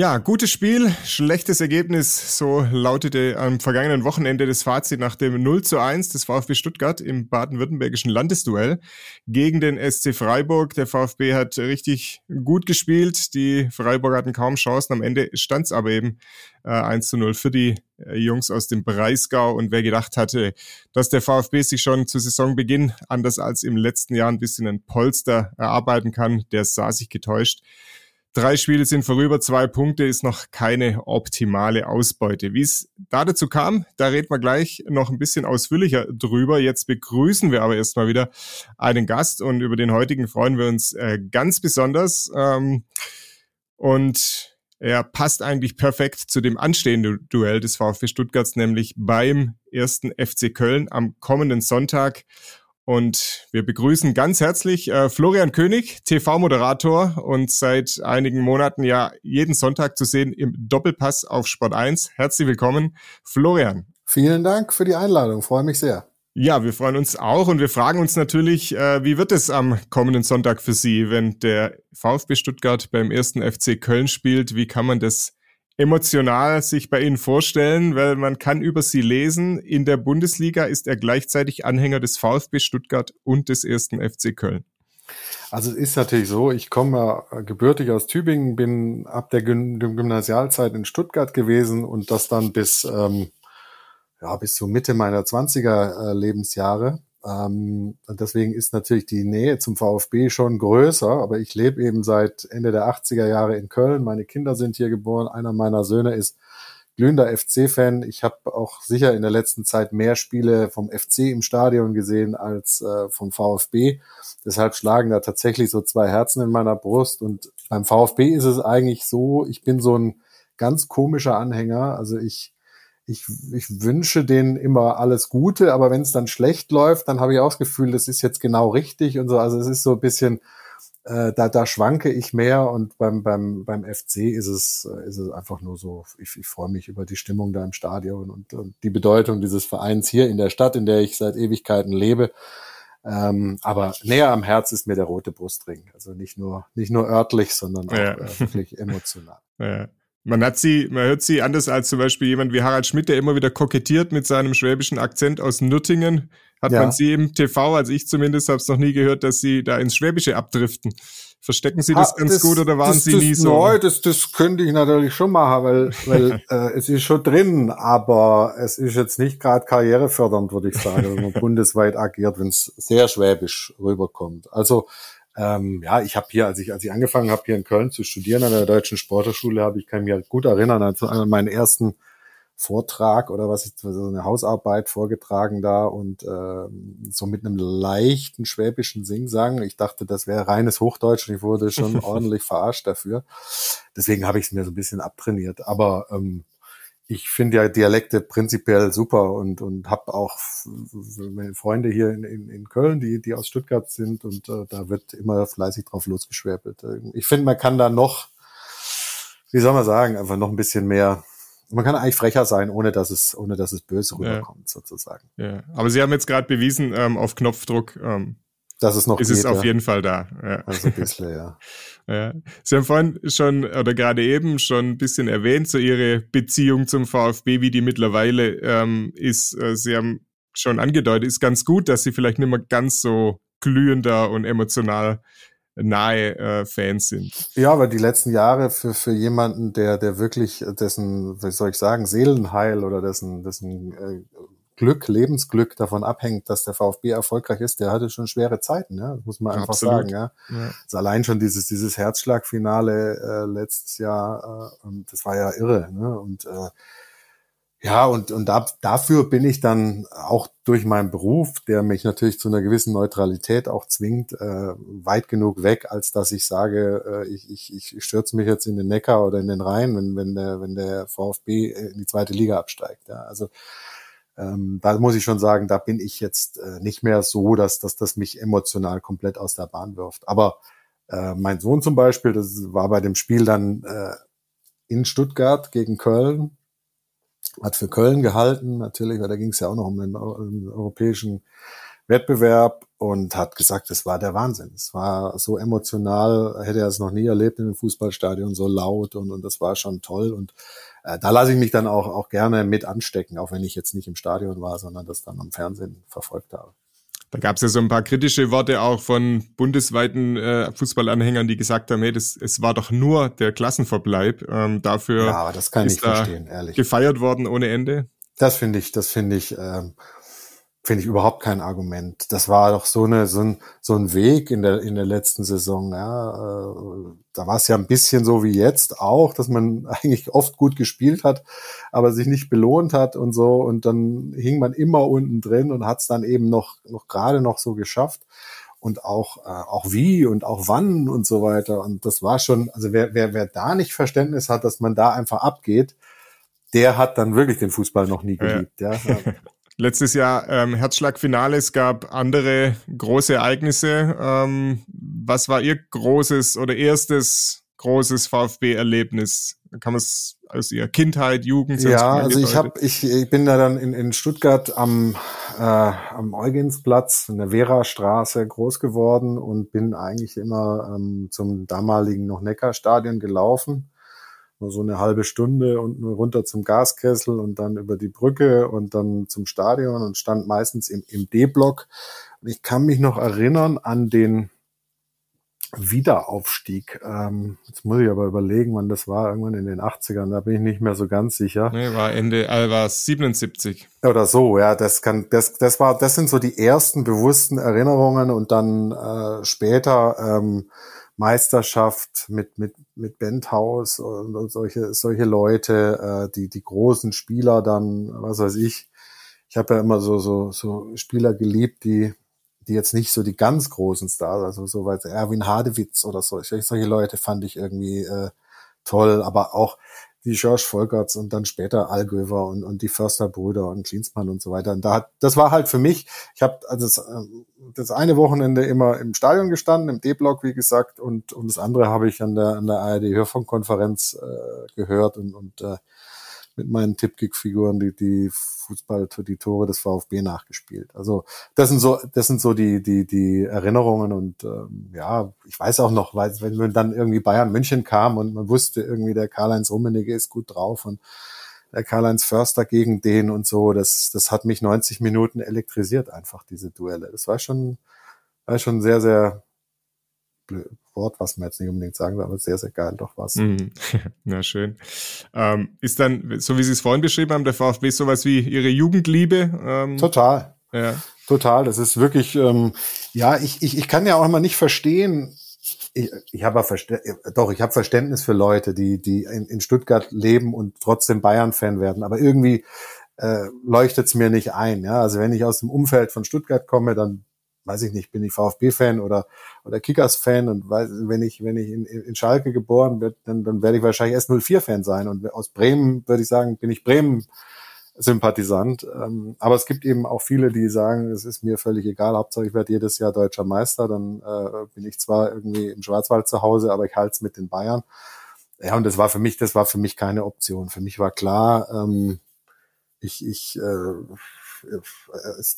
Ja, gutes Spiel, schlechtes Ergebnis. So lautete am vergangenen Wochenende das Fazit nach dem 0 zu 1 des VfB Stuttgart im baden-württembergischen Landesduell gegen den SC Freiburg. Der VfB hat richtig gut gespielt. Die Freiburger hatten kaum Chancen. Am Ende stand es aber eben äh, 1 zu 0 für die äh, Jungs aus dem Breisgau. Und wer gedacht hatte, dass der VfB sich schon zu Saisonbeginn anders als im letzten Jahr ein bisschen ein Polster erarbeiten kann, der sah sich getäuscht. Drei Spiele sind vorüber, zwei Punkte ist noch keine optimale Ausbeute. Wie es da dazu kam, da reden wir gleich noch ein bisschen ausführlicher drüber. Jetzt begrüßen wir aber erstmal wieder einen Gast und über den heutigen freuen wir uns äh, ganz besonders. Ähm, und er passt eigentlich perfekt zu dem anstehenden Duell des VfB Stuttgarts, nämlich beim ersten FC Köln am kommenden Sonntag. Und wir begrüßen ganz herzlich äh, Florian König, TV-Moderator und seit einigen Monaten ja jeden Sonntag zu sehen im Doppelpass auf Sport 1. Herzlich willkommen, Florian. Vielen Dank für die Einladung, freue mich sehr. Ja, wir freuen uns auch und wir fragen uns natürlich, äh, wie wird es am kommenden Sonntag für Sie, wenn der VfB Stuttgart beim ersten FC Köln spielt? Wie kann man das emotional sich bei Ihnen vorstellen, weil man kann über Sie lesen. In der Bundesliga ist er gleichzeitig Anhänger des VfB Stuttgart und des ersten FC Köln. Also es ist natürlich so, ich komme gebürtig aus Tübingen, bin ab der Gymnasialzeit in Stuttgart gewesen und das dann bis, ähm, ja, bis zur Mitte meiner 20er äh, Lebensjahre. Ähm, deswegen ist natürlich die Nähe zum VfB schon größer, aber ich lebe eben seit Ende der 80er Jahre in Köln. Meine Kinder sind hier geboren. Einer meiner Söhne ist glühender FC-Fan. Ich habe auch sicher in der letzten Zeit mehr Spiele vom FC im Stadion gesehen als äh, vom VfB. Deshalb schlagen da tatsächlich so zwei Herzen in meiner Brust. Und beim VfB ist es eigentlich so, ich bin so ein ganz komischer Anhänger. Also ich ich, ich wünsche denen immer alles Gute, aber wenn es dann schlecht läuft, dann habe ich auch das Gefühl, das ist jetzt genau richtig und so. Also es ist so ein bisschen, äh, da, da schwanke ich mehr und beim, beim, beim FC ist es, ist es einfach nur so, ich, ich freue mich über die Stimmung da im Stadion und, und die Bedeutung dieses Vereins hier in der Stadt, in der ich seit Ewigkeiten lebe. Ähm, aber näher am Herz ist mir der rote Brustring. Also nicht nur, nicht nur örtlich, sondern auch ja. äh, wirklich emotional. Ja. Man hat sie, man hört sie anders als zum Beispiel jemand wie Harald Schmidt, der immer wieder kokettiert mit seinem schwäbischen Akzent aus Nürtingen. Hat ja. man sie im TV, also ich zumindest habe es noch nie gehört, dass sie da ins Schwäbische abdriften. Verstecken Sie das ha, ganz das, gut oder waren das, Sie das, nie so? Nein, das, das könnte ich natürlich schon machen, weil, weil äh, es ist schon drin, aber es ist jetzt nicht gerade karrierefördernd, würde ich sagen, wenn man bundesweit agiert, wenn es sehr schwäbisch rüberkommt. Also ähm, ja, ich habe hier, als ich als ich angefangen habe hier in Köln zu studieren an der Deutschen Sporterschule, habe ich kann mich halt gut erinnern an, an meinen ersten Vortrag oder was ich so eine Hausarbeit vorgetragen da und äh, so mit einem leichten schwäbischen Singsang. Ich dachte, das wäre reines Hochdeutsch und ich wurde schon ordentlich verarscht dafür. Deswegen habe ich es mir so ein bisschen abtrainiert. Aber ähm, ich finde ja Dialekte prinzipiell super und, und habe auch meine Freunde hier in, in, in Köln, die, die aus Stuttgart sind und äh, da wird immer fleißig drauf losgeschwärbelt. Ich finde, man kann da noch, wie soll man sagen, einfach noch ein bisschen mehr man kann eigentlich frecher sein, ohne dass es, ohne dass es böse rüberkommt, ja. sozusagen. Ja. Aber Sie haben jetzt gerade bewiesen, ähm, auf Knopfdruck, ähm, dass es noch ist geht, es auf ja. jeden Fall da. Ja. Also ein bisschen, ja. ja. Sie haben vorhin schon oder gerade eben schon ein bisschen erwähnt, so Ihre Beziehung zum VfB, wie die mittlerweile ähm, ist. Äh, Sie haben schon angedeutet, ist ganz gut, dass Sie vielleicht nicht mehr ganz so glühender und emotional nahe äh, Fans sind. Ja, aber die letzten Jahre für, für jemanden, der, der wirklich dessen, wie soll ich sagen, Seelenheil oder dessen, dessen äh, Glück, Lebensglück davon abhängt, dass der VfB erfolgreich ist, der hatte schon schwere Zeiten, ja, das muss man einfach Absolut. sagen, ja. ja. Also allein schon dieses, dieses Herzschlagfinale äh, letztes Jahr, äh, das war ja irre, ne? Und äh, ja, und, und da, dafür bin ich dann auch durch meinen Beruf, der mich natürlich zu einer gewissen Neutralität auch zwingt, äh, weit genug weg, als dass ich sage, äh, ich, ich, ich stürze mich jetzt in den Neckar oder in den Rhein, wenn, wenn, der, wenn der VfB in die zweite Liga absteigt. Ja. Also ähm, da muss ich schon sagen, da bin ich jetzt äh, nicht mehr so, dass, dass das mich emotional komplett aus der Bahn wirft. Aber äh, mein Sohn zum Beispiel, das war bei dem Spiel dann äh, in Stuttgart gegen Köln, hat für Köln gehalten, natürlich, weil da ging es ja auch noch um den, um den europäischen Wettbewerb und hat gesagt, es war der Wahnsinn. Es war so emotional, hätte er es noch nie erlebt in einem Fußballstadion, so laut und, und das war schon toll. Und äh, da lasse ich mich dann auch, auch gerne mit anstecken, auch wenn ich jetzt nicht im Stadion war, sondern das dann am Fernsehen verfolgt habe. Da gab es ja so ein paar kritische Worte auch von bundesweiten äh, Fußballanhängern, die gesagt haben, hey, das, es war doch nur der Klassenverbleib. Ähm, dafür ja, das kann ist ich verstehen, ehrlich. gefeiert worden ohne Ende. Das finde ich, das finde ich, ähm, finde ich überhaupt kein Argument. Das war doch so eine so ein, so ein Weg in der in der letzten Saison. Ja, äh, da war es ja ein bisschen so wie jetzt auch, dass man eigentlich oft gut gespielt hat, aber sich nicht belohnt hat und so. Und dann hing man immer unten drin und hat es dann eben noch noch gerade noch so geschafft und auch äh, auch wie und auch wann und so weiter. Und das war schon, also wer wer wer da nicht Verständnis hat, dass man da einfach abgeht, der hat dann wirklich den Fußball noch nie geliebt. Ja. ja. Letztes Jahr ähm, Herzschlagfinale, es gab andere große Ereignisse. Ähm, was war Ihr großes oder erstes großes VfB-Erlebnis? Kann man es aus Ihrer Kindheit, Jugend? Ja, also ich habe, ich, ich bin da dann in, in Stuttgart am äh, am Eugensplatz in der Vera-Straße groß geworden und bin eigentlich immer ähm, zum damaligen noch Neckar-Stadion gelaufen nur so eine halbe Stunde und nur runter zum Gaskessel und dann über die Brücke und dann zum Stadion und stand meistens im, im D-Block. Und ich kann mich noch erinnern an den Wiederaufstieg. Ähm, jetzt muss ich aber überlegen, wann das war, irgendwann in den 80ern, da bin ich nicht mehr so ganz sicher. Nee, war Ende, äh, war 77. Oder so, ja, das kann, das, das war, das sind so die ersten bewussten Erinnerungen und dann äh, später ähm, Meisterschaft mit, mit, mit Benthaus und, und solche, solche Leute, äh, die, die großen Spieler dann, was weiß ich. Ich habe ja immer so, so, so Spieler geliebt, die, die jetzt nicht so die ganz großen Stars, also so weit Erwin Hadewitz oder so, solche Leute fand ich irgendwie äh, toll, aber auch wie George Volkerts und dann später Algöver und, und die Försterbrüder und Klinsmann und so weiter. Und da hat, das war halt für mich, ich habe also das, ähm, das eine Wochenende immer im Stadion gestanden, im D-Block, wie gesagt, und, und das andere habe ich an der, an der ARD-Hörfunkkonferenz äh, gehört und, und äh, mit meinen Tippkick-Figuren die, die Fußball, die Tore des VfB nachgespielt. Also das sind so, das sind so die, die, die Erinnerungen und ähm, ja, ich weiß auch noch, weil wenn dann irgendwie Bayern München kam und man wusste irgendwie, der Karl-Heinz Rummenigge ist gut drauf und der Karl-Heinz Förster gegen den und so, das, das hat mich 90 Minuten elektrisiert, einfach diese Duelle. Das war schon, war schon sehr, sehr Wort, was man jetzt nicht unbedingt sagen will, aber sehr, sehr geil doch was. Mhm. Na schön. Ähm, ist dann, so wie Sie es vorhin beschrieben haben, der VfB sowas wie Ihre Jugendliebe? Ähm, Total. Ja. Total. Das ist wirklich, ähm, ja, ich, ich, ich kann ja auch immer nicht verstehen, ich, ich habe doch, ich habe Verständnis für Leute, die, die in, in Stuttgart leben und trotzdem Bayern-Fan werden, aber irgendwie äh, leuchtet es mir nicht ein. Ja? Also wenn ich aus dem Umfeld von Stuttgart komme, dann weiß ich nicht, bin ich VfB-Fan oder, oder Kickers-Fan und weiß, wenn ich, wenn ich in, in Schalke geboren wird, dann, dann werde ich wahrscheinlich erst 04-Fan sein und aus Bremen würde ich sagen, bin ich Bremen Sympathisant. Ähm, aber es gibt eben auch viele, die sagen, es ist mir völlig egal, Hauptsache ich werde jedes Jahr deutscher Meister, dann äh, bin ich zwar irgendwie im Schwarzwald zu Hause, aber ich halte es mit den Bayern. Ja, und das war für mich, das war für mich keine Option. Für mich war klar, ähm, ich, ich äh,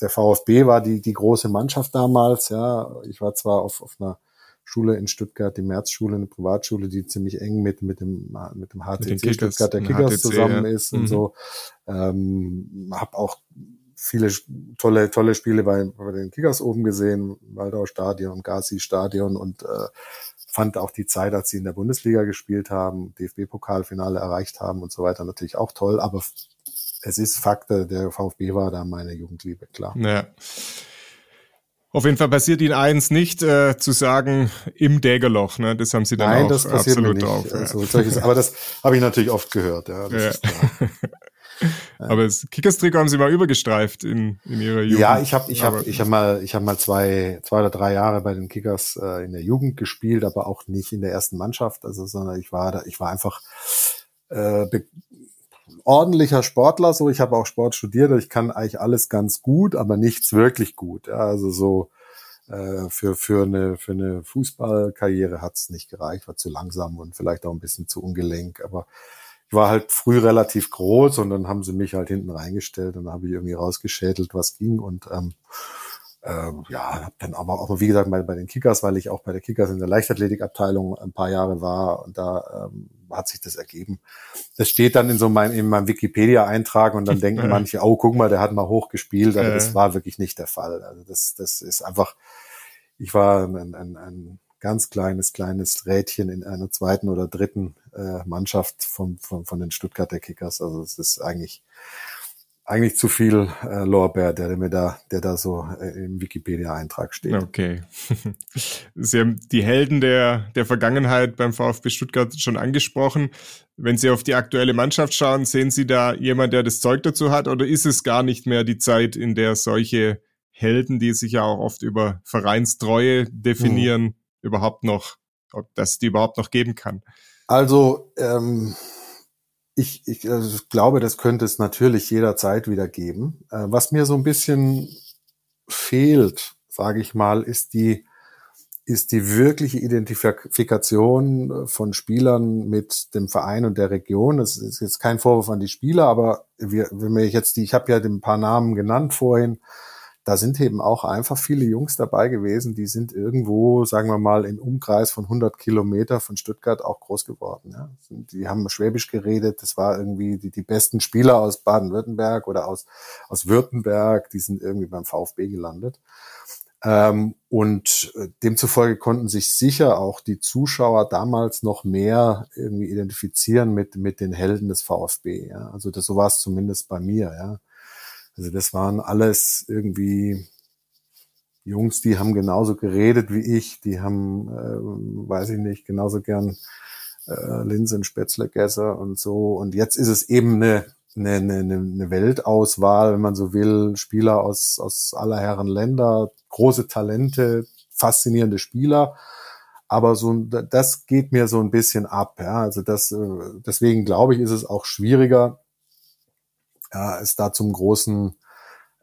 der VfB war die, die große Mannschaft damals, ja. Ich war zwar auf, auf einer Schule in Stuttgart, die Märzschule, eine Privatschule, die ziemlich eng mit, mit dem, mit dem HTC mit Kickers, Stuttgart der Kickers HTC, zusammen ja. ist und mhm. so. Ähm, hab auch viele tolle, tolle Spiele bei, bei den Kickers oben gesehen, Waldau Stadion, Gazi Stadion und äh, fand auch die Zeit, als sie in der Bundesliga gespielt haben, DFB-Pokalfinale erreicht haben und so weiter natürlich auch toll, aber es ist Fakt, der VfB war da meine Jugendliebe, klar. Ja. Auf jeden Fall passiert Ihnen eins nicht, äh, zu sagen, im Dägerloch, ne? Das haben Sie dann Nein, auch das passiert absolut mir nicht. drauf. Also, solches, aber das habe ich natürlich oft gehört, ja. ja. aber das Kickers-Trikot haben Sie mal übergestreift in, in Ihrer Jugend. Ja, ich habe ich hab, ich hab mal, ich hab mal zwei, zwei oder drei Jahre bei den Kickers äh, in der Jugend gespielt, aber auch nicht in der ersten Mannschaft, also sondern ich war da, ich war einfach äh, ordentlicher Sportler, so ich habe auch Sport studiert, ich kann eigentlich alles ganz gut, aber nichts wirklich gut. Ja, also so äh, für für eine für eine Fußballkarriere hat's nicht gereicht, war zu langsam und vielleicht auch ein bisschen zu ungelenk, aber ich war halt früh relativ groß und dann haben sie mich halt hinten reingestellt und dann habe ich irgendwie rausgeschädelt, was ging und ähm, ähm, ja, hab dann aber auch, wie gesagt, bei, bei den Kickers, weil ich auch bei der Kickers in der Leichtathletikabteilung ein paar Jahre war und da ähm, hat sich das ergeben. Das steht dann in so mein, in meinem Wikipedia-Eintrag und dann denken manche, oh, guck mal, der hat mal hochgespielt, aber das war wirklich nicht der Fall. Also das, das ist einfach, ich war ein, ein, ein ganz kleines, kleines Rädchen in einer zweiten oder dritten äh, Mannschaft von, von, von den Stuttgarter Kickers. Also es ist eigentlich eigentlich zu viel äh, Lorbeer, der mir da, der da so äh, im Wikipedia-Eintrag steht. Okay. Sie haben die Helden der, der Vergangenheit beim VfB Stuttgart schon angesprochen. Wenn Sie auf die aktuelle Mannschaft schauen, sehen Sie da jemand, der das Zeug dazu hat, oder ist es gar nicht mehr die Zeit, in der solche Helden, die sich ja auch oft über Vereinstreue definieren, hm. überhaupt noch, ob das die überhaupt noch geben kann? Also ähm, ich, ich also glaube, das könnte es natürlich jederzeit wieder geben. Äh, was mir so ein bisschen fehlt, sage ich mal, ist die ist die wirkliche Identifikation von Spielern mit dem Verein und der Region. Das ist jetzt kein Vorwurf an die Spieler, aber wir, wenn wir jetzt die, ich habe ja ein paar Namen genannt vorhin, da sind eben auch einfach viele Jungs dabei gewesen, die sind irgendwo, sagen wir mal, im Umkreis von 100 Kilometer von Stuttgart auch groß geworden. Ja. Die haben Schwäbisch geredet, das war irgendwie die, die besten Spieler aus Baden-Württemberg oder aus, aus Württemberg, die sind irgendwie beim VfB gelandet. Ähm, und äh, demzufolge konnten sich sicher auch die Zuschauer damals noch mehr irgendwie identifizieren mit, mit den Helden des VfB. Ja. Also das, so war es zumindest bei mir. Ja. Also das waren alles irgendwie Jungs, die haben genauso geredet wie ich, die haben, äh, weiß ich nicht, genauso gern äh, Linsen, Spätzle, Gässer und so. Und jetzt ist es eben eine, eine, eine, eine Weltauswahl, wenn man so will, Spieler aus, aus aller Herren Länder, große Talente, faszinierende Spieler. Aber so, das geht mir so ein bisschen ab. Ja. Also das, äh, deswegen glaube ich, ist es auch schwieriger, ja, es da zum großen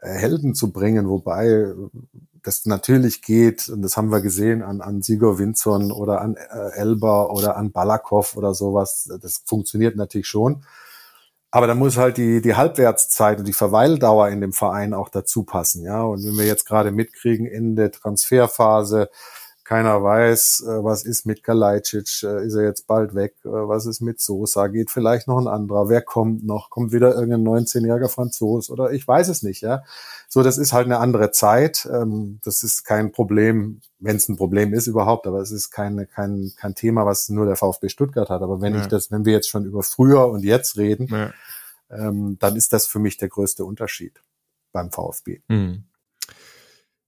äh, Helden zu bringen, wobei das natürlich geht, und das haben wir gesehen an, an Sigurd Winzon oder an äh, Elber oder an Balakov oder sowas. Das funktioniert natürlich schon. Aber da muss halt die, die Halbwertszeit und die Verweildauer in dem Verein auch dazu passen, ja. Und wenn wir jetzt gerade mitkriegen in der Transferphase, keiner weiß, äh, was ist mit Kalajdzic, äh, ist er jetzt bald weg, äh, was ist mit Sosa, geht vielleicht noch ein anderer, wer kommt noch, kommt wieder irgendein 19-jähriger Franzos oder ich weiß es nicht, ja. So, das ist halt eine andere Zeit. Ähm, das ist kein Problem, wenn es ein Problem ist überhaupt, aber es ist kein, kein, kein Thema, was nur der VfB Stuttgart hat. Aber wenn ja. ich das, wenn wir jetzt schon über früher und jetzt reden, ja. ähm, dann ist das für mich der größte Unterschied beim VfB. Mhm.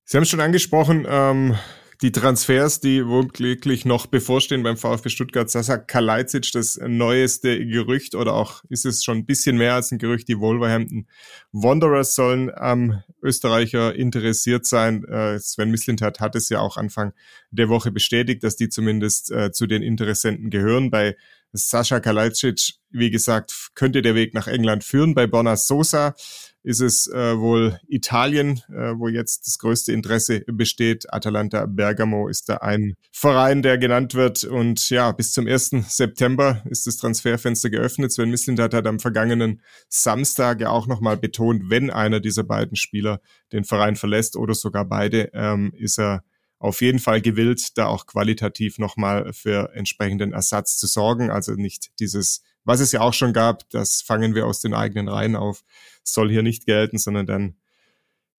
Sie haben schon angesprochen, ähm, die Transfers, die womöglich noch bevorstehen beim VfB Stuttgart, Sasa Kalajdzic, das neueste Gerücht oder auch ist es schon ein bisschen mehr als ein Gerücht, die Wolverhampton Wanderers sollen am Österreicher interessiert sein. Äh, Sven Mislintat hat es ja auch Anfang der Woche bestätigt, dass die zumindest äh, zu den Interessenten gehören. Bei Sascha Kalajdzic, wie gesagt, könnte der Weg nach England führen. Bei Bonas Sosa ist es äh, wohl Italien, äh, wo jetzt das größte Interesse besteht. Atalanta Bergamo ist da ein Verein, der genannt wird. Und ja, bis zum 1. September ist das Transferfenster geöffnet. Sven Mislintat hat am vergangenen Samstag ja auch nochmal betont, wenn einer dieser beiden Spieler den Verein verlässt oder sogar beide, ähm, ist er auf jeden Fall gewillt, da auch qualitativ nochmal für entsprechenden Ersatz zu sorgen. Also nicht dieses was es ja auch schon gab, das fangen wir aus den eigenen Reihen auf, soll hier nicht gelten, sondern dann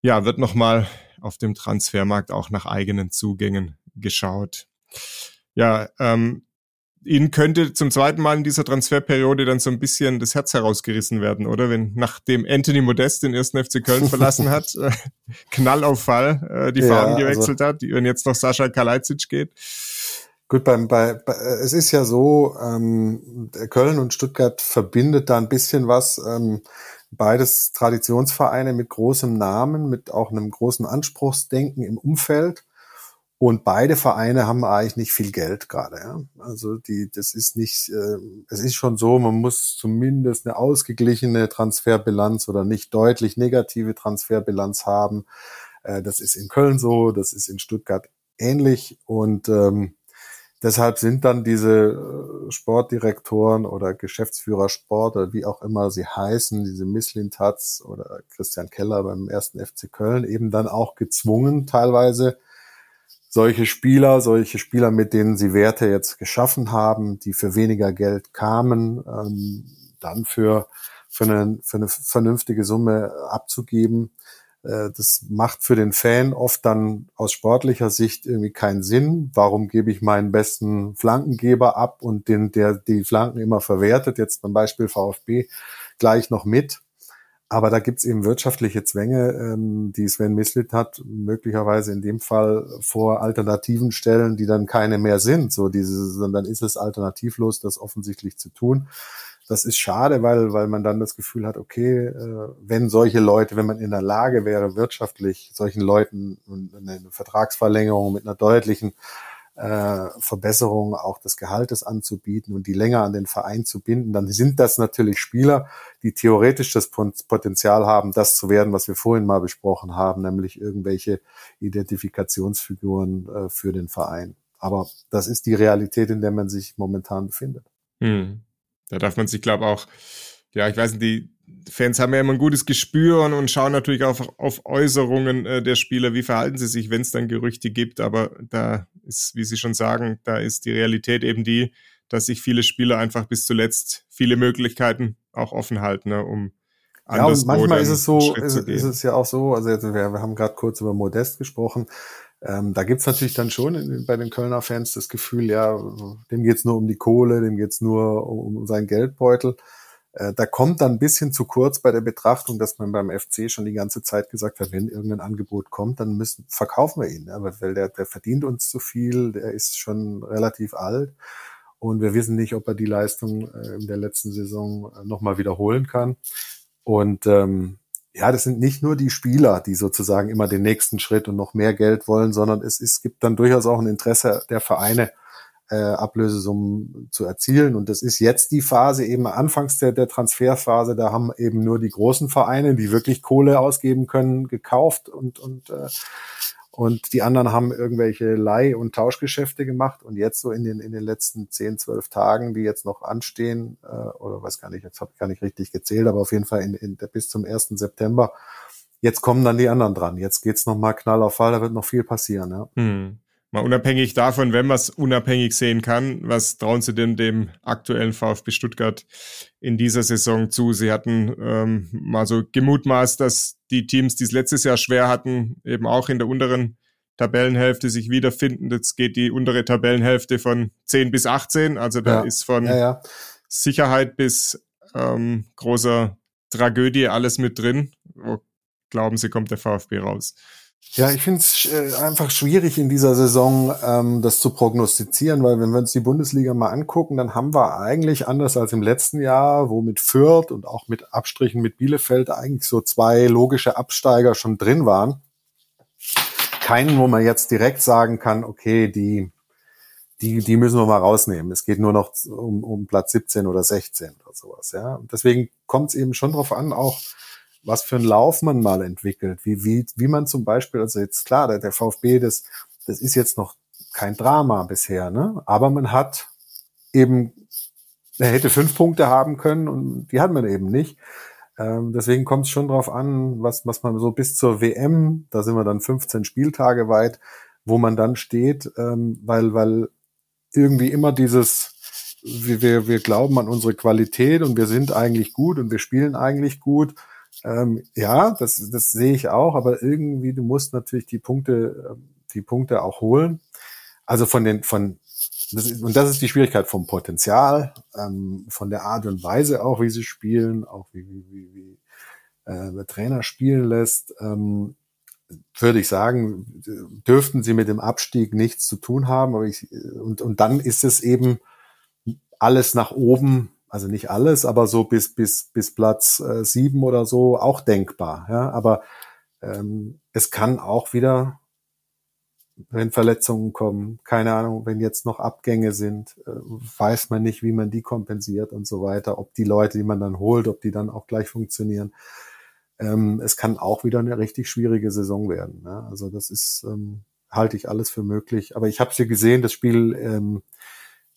ja, wird nochmal auf dem Transfermarkt auch nach eigenen Zugängen geschaut. Ja, ähm, Ihnen könnte zum zweiten Mal in dieser Transferperiode dann so ein bisschen das Herz herausgerissen werden, oder? Wenn nachdem Anthony Modest den ersten FC Köln verlassen hat, äh, Knallauffall, äh, die ja, Farben also gewechselt also, hat, wenn jetzt noch Sascha Kalajdzic geht. Gut, beim, bei, bei, es ist ja so, ähm, Köln und Stuttgart verbindet da ein bisschen was. Ähm, beides Traditionsvereine mit großem Namen, mit auch einem großen Anspruchsdenken im Umfeld. Und beide Vereine haben eigentlich nicht viel Geld gerade. Ja? Also die, das ist nicht, äh, es ist schon so, man muss zumindest eine ausgeglichene Transferbilanz oder nicht deutlich negative Transferbilanz haben. Äh, das ist in Köln so, das ist in Stuttgart ähnlich. Und ähm, deshalb sind dann diese äh, Sportdirektoren oder Geschäftsführer Sport oder wie auch immer sie heißen, diese Misslintatz oder Christian Keller beim ersten FC Köln eben dann auch gezwungen, teilweise solche Spieler, solche Spieler, mit denen sie Werte jetzt geschaffen haben, die für weniger Geld kamen, ähm, dann für, für, eine, für eine vernünftige Summe abzugeben das macht für den Fan oft dann aus sportlicher Sicht irgendwie keinen Sinn. Warum gebe ich meinen besten Flankengeber ab und den, der die Flanken immer verwertet, jetzt beim Beispiel VfB, gleich noch mit? Aber da gibt's eben wirtschaftliche Zwänge, ähm, die Sven Mislit hat, möglicherweise in dem Fall vor Alternativen stellen, die dann keine mehr sind. So diese, dann ist es alternativlos, das offensichtlich zu tun das ist schade, weil, weil man dann das Gefühl hat, okay, äh, wenn solche Leute, wenn man in der Lage wäre, wirtschaftlich solchen Leuten eine Vertragsverlängerung mit einer deutlichen äh, Verbesserung auch des Gehaltes anzubieten und die länger an den Verein zu binden, dann sind das natürlich Spieler, die theoretisch das Potenzial haben, das zu werden, was wir vorhin mal besprochen haben, nämlich irgendwelche Identifikationsfiguren äh, für den Verein. Aber das ist die Realität, in der man sich momentan befindet. Hm. Da darf man sich, glaube auch, ja, ich weiß nicht, die Fans haben ja immer ein gutes Gespür und, und schauen natürlich auch auf Äußerungen äh, der Spieler, wie verhalten sie sich, wenn es dann Gerüchte gibt. Aber da ist, wie Sie schon sagen, da ist die Realität eben die, dass sich viele Spieler einfach bis zuletzt viele Möglichkeiten auch offen halten, ne, um ja, und manchmal ist es so, ist, ist, es ja auch so, also jetzt, wir, wir haben gerade kurz über Modest gesprochen, ähm, da gibt's natürlich dann schon bei den Kölner Fans das Gefühl, ja, dem geht's nur um die Kohle, dem geht's nur um, um seinen Geldbeutel. Äh, da kommt dann ein bisschen zu kurz bei der Betrachtung, dass man beim FC schon die ganze Zeit gesagt hat, wenn irgendein Angebot kommt, dann müssen, verkaufen wir ihn, ja, weil der, der verdient uns zu viel, der ist schon relativ alt und wir wissen nicht, ob er die Leistung äh, in der letzten Saison äh, nochmal wiederholen kann. Und ähm, ja, das sind nicht nur die Spieler, die sozusagen immer den nächsten Schritt und noch mehr Geld wollen, sondern es, es gibt dann durchaus auch ein Interesse der Vereine, äh, Ablösesummen zu erzielen. Und das ist jetzt die Phase, eben anfangs der, der Transferphase, da haben eben nur die großen Vereine, die wirklich Kohle ausgeben können, gekauft und, und äh, und die anderen haben irgendwelche Leih- und Tauschgeschäfte gemacht. Und jetzt so in den, in den letzten 10, 12 Tagen, die jetzt noch anstehen, äh, oder weiß gar nicht, jetzt habe ich gar nicht richtig gezählt, aber auf jeden Fall in, in, bis zum 1. September, jetzt kommen dann die anderen dran. Jetzt geht's noch mal Knall auf Fall, da wird noch viel passieren. Ja. Hm. Mal unabhängig davon, wenn man es unabhängig sehen kann, was trauen Sie denn dem aktuellen VfB Stuttgart in dieser Saison zu? Sie hatten ähm, mal so gemutmaßt, dass die Teams, die es letztes Jahr schwer hatten, eben auch in der unteren Tabellenhälfte sich wiederfinden. Jetzt geht die untere Tabellenhälfte von 10 bis 18, also da ja. ist von ja, ja. Sicherheit bis ähm, großer Tragödie alles mit drin. Wo glauben Sie, kommt der VfB raus? Ja, ich finde es äh, einfach schwierig in dieser Saison ähm, das zu prognostizieren, weil wenn wir uns die Bundesliga mal angucken, dann haben wir eigentlich anders als im letzten Jahr, wo mit Fürth und auch mit Abstrichen mit Bielefeld eigentlich so zwei logische Absteiger schon drin waren. Keinen, wo man jetzt direkt sagen kann, okay, die die, die müssen wir mal rausnehmen. Es geht nur noch um, um Platz 17 oder 16 oder sowas. Ja, deswegen kommt es eben schon darauf an, auch was für einen Lauf man mal entwickelt, wie, wie, wie man zum Beispiel, also jetzt klar, der, der VfB, das, das ist jetzt noch kein Drama bisher, ne? Aber man hat eben, er hätte fünf Punkte haben können und die hat man eben nicht. Ähm, deswegen kommt es schon drauf an, was, was man so bis zur WM, da sind wir dann 15 Spieltage weit, wo man dann steht, ähm, weil, weil irgendwie immer dieses, wir, wir glauben an unsere Qualität und wir sind eigentlich gut und wir spielen eigentlich gut ähm, ja, das, das sehe ich auch, aber irgendwie, du musst natürlich die Punkte, ähm, die Punkte auch holen. Also von den, von, das ist, und das ist die Schwierigkeit vom Potenzial, ähm, von der Art und Weise auch, wie sie spielen, auch wie, wie, wie, wie äh, der Trainer spielen lässt. Ähm, würde ich sagen, dürften sie mit dem Abstieg nichts zu tun haben. Aber ich, und, und dann ist es eben alles nach oben also nicht alles, aber so bis bis bis Platz äh, sieben oder so auch denkbar. Ja, aber ähm, es kann auch wieder, wenn Verletzungen kommen, keine Ahnung, wenn jetzt noch Abgänge sind, äh, weiß man nicht, wie man die kompensiert und so weiter, ob die Leute, die man dann holt, ob die dann auch gleich funktionieren. Ähm, es kann auch wieder eine richtig schwierige Saison werden. Ja? Also das ist ähm, halte ich alles für möglich. Aber ich habe sie gesehen, das Spiel ähm,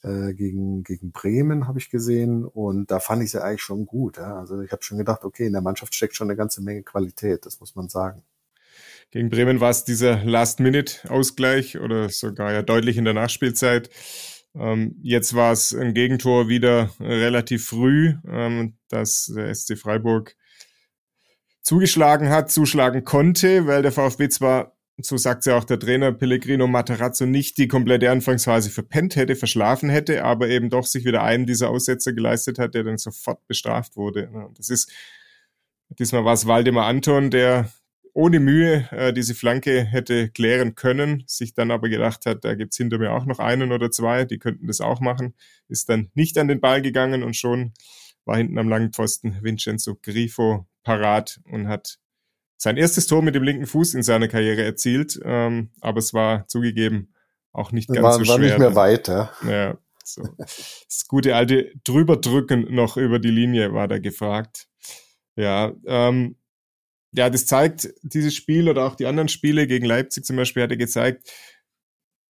äh, gegen, gegen Bremen habe ich gesehen und da fand ich sie eigentlich schon gut. Ja. Also ich habe schon gedacht, okay, in der Mannschaft steckt schon eine ganze Menge Qualität, das muss man sagen. Gegen Bremen war es dieser Last-Minute-Ausgleich oder sogar ja deutlich in der Nachspielzeit. Ähm, jetzt war es ein Gegentor wieder relativ früh, ähm, dass der SC Freiburg zugeschlagen hat, zuschlagen konnte, weil der VfB zwar, so sagt ja auch der Trainer Pellegrino Materazzo, nicht die komplette Anfangsphase verpennt hätte, verschlafen hätte, aber eben doch sich wieder einen dieser Aussetzer geleistet hat, der dann sofort bestraft wurde. Das ist, diesmal war es Waldemar Anton, der ohne Mühe äh, diese Flanke hätte klären können, sich dann aber gedacht hat, da gibt's hinter mir auch noch einen oder zwei, die könnten das auch machen, ist dann nicht an den Ball gegangen und schon war hinten am langen Pfosten Vincenzo Grifo parat und hat sein erstes Tor mit dem linken Fuß in seiner Karriere erzielt, ähm, aber es war zugegeben auch nicht ganz war, so schwer. War nicht mehr weiter. Ja, so. Das gute alte drüberdrücken noch über die Linie war da gefragt. Ja, ähm, ja, das zeigt dieses Spiel oder auch die anderen Spiele gegen Leipzig zum Beispiel hat er gezeigt,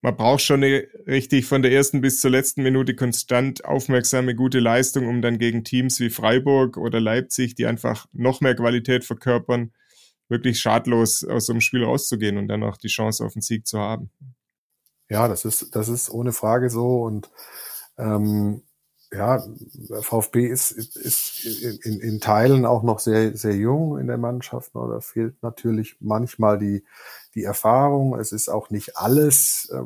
man braucht schon eine richtig von der ersten bis zur letzten Minute konstant aufmerksame, gute Leistung, um dann gegen Teams wie Freiburg oder Leipzig, die einfach noch mehr Qualität verkörpern, wirklich schadlos aus so einem Spiel rauszugehen und dann auch die Chance auf den Sieg zu haben. Ja, das ist, das ist ohne Frage so und ähm, ja, VfB ist, ist, in, in Teilen auch noch sehr, sehr jung in der Mannschaft. Ne? Da fehlt natürlich manchmal die, die Erfahrung. Es ist auch nicht alles äh,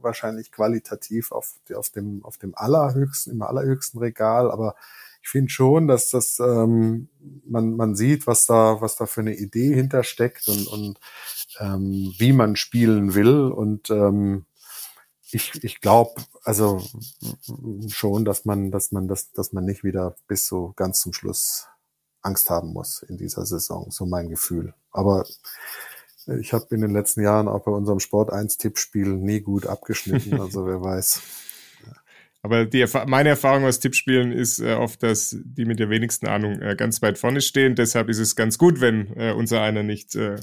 wahrscheinlich qualitativ auf, auf, dem, auf dem allerhöchsten, im allerhöchsten Regal, aber ich finde schon, dass das ähm, man, man sieht, was da, was da für eine Idee hintersteckt und, und ähm, wie man spielen will. Und ähm, ich, ich glaube, also schon, dass man, dass man, dass, dass man nicht wieder bis so ganz zum Schluss Angst haben muss in dieser Saison, so mein Gefühl. Aber ich habe in den letzten Jahren auch bei unserem Sport 1 Tippspiel nie gut abgeschnitten, also wer weiß. Aber die, meine Erfahrung aus Tippspielen ist äh, oft, dass die mit der wenigsten Ahnung äh, ganz weit vorne stehen. Deshalb ist es ganz gut, wenn äh, unser einer nicht äh,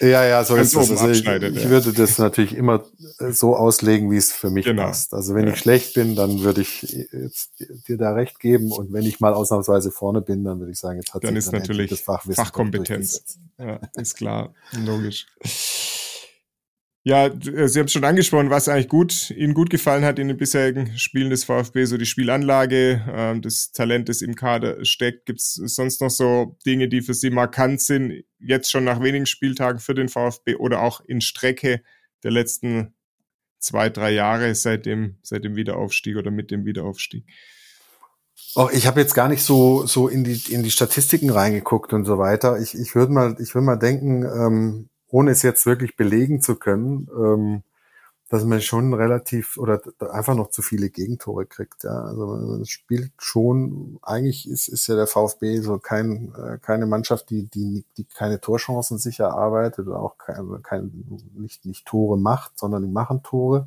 ja, ja, so ist das. Also ich, ich würde das natürlich immer äh, so auslegen, wie es für mich genau. passt. Also wenn ja. ich schlecht bin, dann würde ich jetzt dir da recht geben. Und wenn ich mal ausnahmsweise vorne bin, dann würde ich sagen, jetzt hat dann sich ist dann natürlich das Fachwissen Fachkompetenz. Ja, ist klar, logisch. Ja, äh, Sie haben es schon angesprochen, was eigentlich gut Ihnen gut gefallen hat in den bisherigen Spielen des VfB, so die Spielanlage, ähm, das Talent, das im Kader steckt. Gibt es sonst noch so Dinge, die für Sie markant sind, jetzt schon nach wenigen Spieltagen für den VfB oder auch in Strecke der letzten zwei, drei Jahre seit dem, seit dem Wiederaufstieg oder mit dem Wiederaufstieg? Oh, ich habe jetzt gar nicht so so in die in die Statistiken reingeguckt und so weiter. Ich, ich würde mal ich würde mal denken, ähm, ohne es jetzt wirklich belegen zu können, ähm, dass man schon relativ oder einfach noch zu viele Gegentore kriegt. Ja. Also man spielt schon, eigentlich ist, ist ja der VfB so kein, äh, keine Mannschaft, die, die, die keine Torchancen sich erarbeitet oder auch kein, kein, nicht, nicht Tore macht, sondern die machen Tore.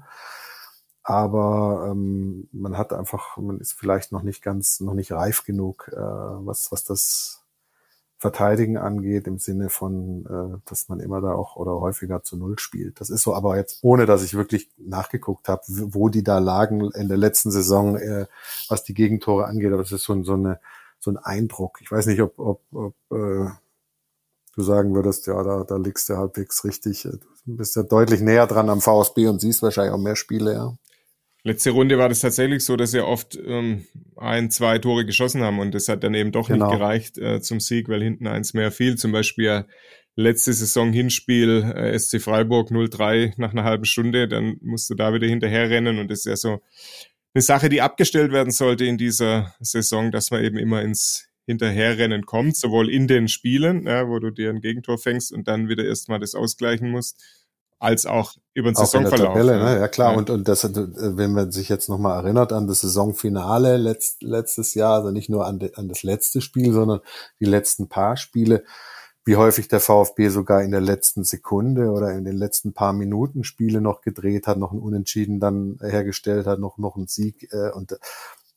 Aber ähm, man hat einfach, man ist vielleicht noch nicht ganz, noch nicht reif genug, äh, was, was das Verteidigen angeht, im Sinne von, äh, dass man immer da auch oder häufiger zu Null spielt. Das ist so, aber jetzt ohne, dass ich wirklich nachgeguckt habe, wo die da lagen in der letzten Saison, äh, was die Gegentore angeht. Aber es ist so, so, eine, so ein Eindruck. Ich weiß nicht, ob, ob, ob äh, du sagen würdest, ja, da, da liegst du halbwegs richtig. Du bist ja deutlich näher dran am VSB und siehst wahrscheinlich auch mehr Spiele, ja. Letzte Runde war das tatsächlich so, dass sie oft ähm, ein, zwei Tore geschossen haben und das hat dann eben doch genau. nicht gereicht äh, zum Sieg, weil hinten eins mehr fiel. Zum Beispiel ja, letzte Saison Hinspiel äh, SC Freiburg 0-3 nach einer halben Stunde, dann musst du da wieder hinterherrennen und das ist ja so eine Sache, die abgestellt werden sollte in dieser Saison, dass man eben immer ins Hinterherrennen kommt, sowohl in den Spielen, ja, wo du dir ein Gegentor fängst und dann wieder erstmal das ausgleichen musst, als auch über den auch Saisonverlauf. Tabelle, ne? Ja klar, ja. und und das, wenn man sich jetzt nochmal erinnert an das Saisonfinale letzt, letztes Jahr, also nicht nur an, de, an das letzte Spiel, sondern die letzten paar Spiele, wie häufig der VfB sogar in der letzten Sekunde oder in den letzten paar Minuten Spiele noch gedreht hat, noch ein Unentschieden dann hergestellt hat, noch noch ein Sieg äh, und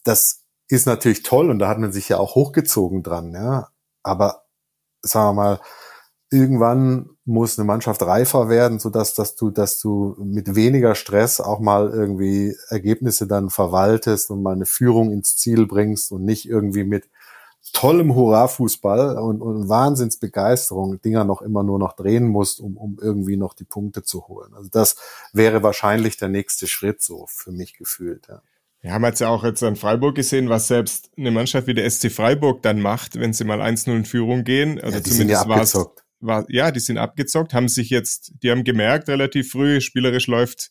das ist natürlich toll und da hat man sich ja auch hochgezogen dran, ja. Aber sagen wir mal, irgendwann muss eine Mannschaft reifer werden, so dass, dass du, dass du mit weniger Stress auch mal irgendwie Ergebnisse dann verwaltest und mal eine Führung ins Ziel bringst und nicht irgendwie mit tollem Hurra-Fußball und, und Wahnsinnsbegeisterung Dinger noch immer nur noch drehen musst, um, um irgendwie noch die Punkte zu holen. Also das wäre wahrscheinlich der nächste Schritt so für mich gefühlt, ja. Wir haben jetzt ja auch jetzt an Freiburg gesehen, was selbst eine Mannschaft wie der SC Freiburg dann macht, wenn sie mal 1-0 in Führung gehen. Also ja, die zumindest sind ja abgezockt. War, ja, die sind abgezockt, haben sich jetzt, die haben gemerkt relativ früh, spielerisch läuft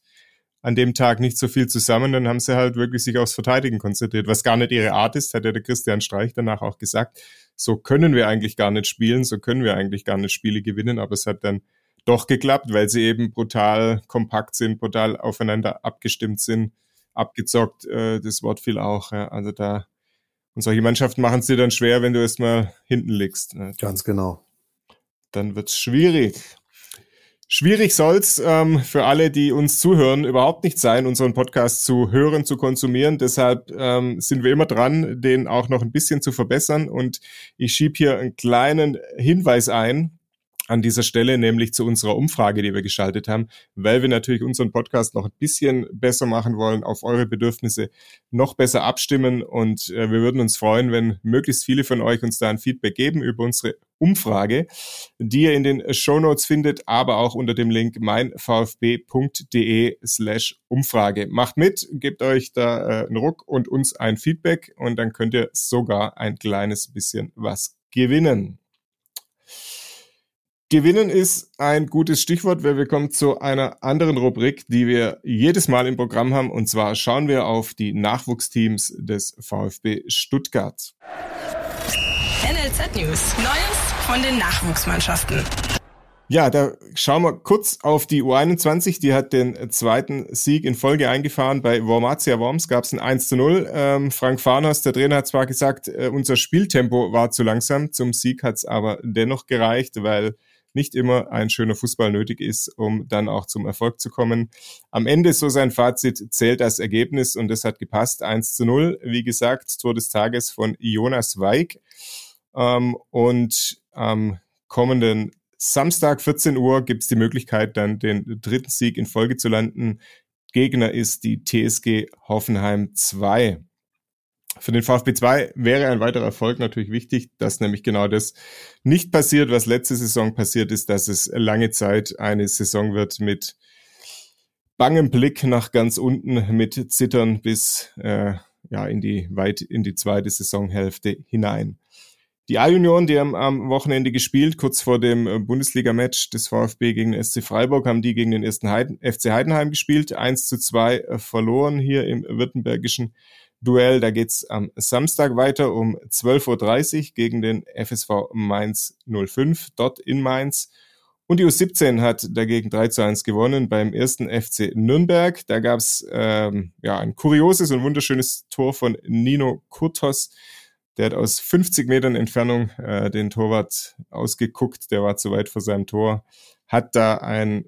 an dem Tag nicht so viel zusammen, dann haben sie halt wirklich sich aufs Verteidigen konzentriert, was gar nicht ihre Art ist, hat ja der Christian Streich danach auch gesagt. So können wir eigentlich gar nicht spielen, so können wir eigentlich gar nicht Spiele gewinnen, aber es hat dann doch geklappt, weil sie eben brutal kompakt sind, brutal aufeinander abgestimmt sind abgezockt, äh, das Wort fiel auch. Ja. Also da, und solche Mannschaften machen es dir dann schwer, wenn du erstmal hinten liegst. Ne. Ganz genau. Dann wird's schwierig. Schwierig soll's ähm, für alle, die uns zuhören, überhaupt nicht sein, unseren Podcast zu hören, zu konsumieren. Deshalb ähm, sind wir immer dran, den auch noch ein bisschen zu verbessern. Und ich schieb hier einen kleinen Hinweis ein an dieser Stelle, nämlich zu unserer Umfrage, die wir geschaltet haben, weil wir natürlich unseren Podcast noch ein bisschen besser machen wollen, auf eure Bedürfnisse noch besser abstimmen und äh, wir würden uns freuen, wenn möglichst viele von euch uns da ein Feedback geben über unsere Umfrage, die ihr in den Show Notes findet, aber auch unter dem Link meinvfb.de slash Umfrage. Macht mit, gebt euch da äh, einen Ruck und uns ein Feedback und dann könnt ihr sogar ein kleines bisschen was gewinnen. Gewinnen ist ein gutes Stichwort, weil wir kommen zu einer anderen Rubrik, die wir jedes Mal im Programm haben. Und zwar schauen wir auf die Nachwuchsteams des VfB Stuttgart. NLZ News. Neues von den Nachwuchsmannschaften. Ja, da schauen wir kurz auf die U21. Die hat den zweiten Sieg in Folge eingefahren. Bei Wormatia Worms gab es ein 1 zu 0. Ähm, Frank Farners, der Trainer, hat zwar gesagt, äh, unser Spieltempo war zu langsam. Zum Sieg hat es aber dennoch gereicht, weil nicht immer ein schöner Fußball nötig ist, um dann auch zum Erfolg zu kommen. Am Ende, so sein Fazit, zählt das Ergebnis und das hat gepasst. 1 zu 0, wie gesagt, Tor des Tages von Jonas Weig. Ähm, und am kommenden Samstag 14 Uhr gibt es die Möglichkeit, dann den dritten Sieg in Folge zu landen. Gegner ist die TSG Hoffenheim 2. Für den VfB 2 wäre ein weiterer Erfolg natürlich wichtig, dass nämlich genau das nicht passiert, was letzte Saison passiert ist, dass es lange Zeit eine Saison wird mit bangem Blick nach ganz unten, mit Zittern bis äh, ja in die weit in die zweite Saisonhälfte hinein. Die A-Union, die haben am Wochenende gespielt, kurz vor dem Bundesliga-Match des VfB gegen den SC Freiburg, haben die gegen den ersten Heiden, FC Heidenheim gespielt, 1 zu 2 verloren hier im württembergischen Duell. Da geht's am Samstag weiter um 12.30 Uhr gegen den FSV Mainz 05, dort in Mainz. Und die U17 hat dagegen 3 zu 1 gewonnen beim ersten FC Nürnberg. Da gab's ähm, ja, ein kurioses und wunderschönes Tor von Nino Kurtos. Der hat aus 50 Metern Entfernung äh, den Torwart ausgeguckt. Der war zu weit vor seinem Tor. Hat da ein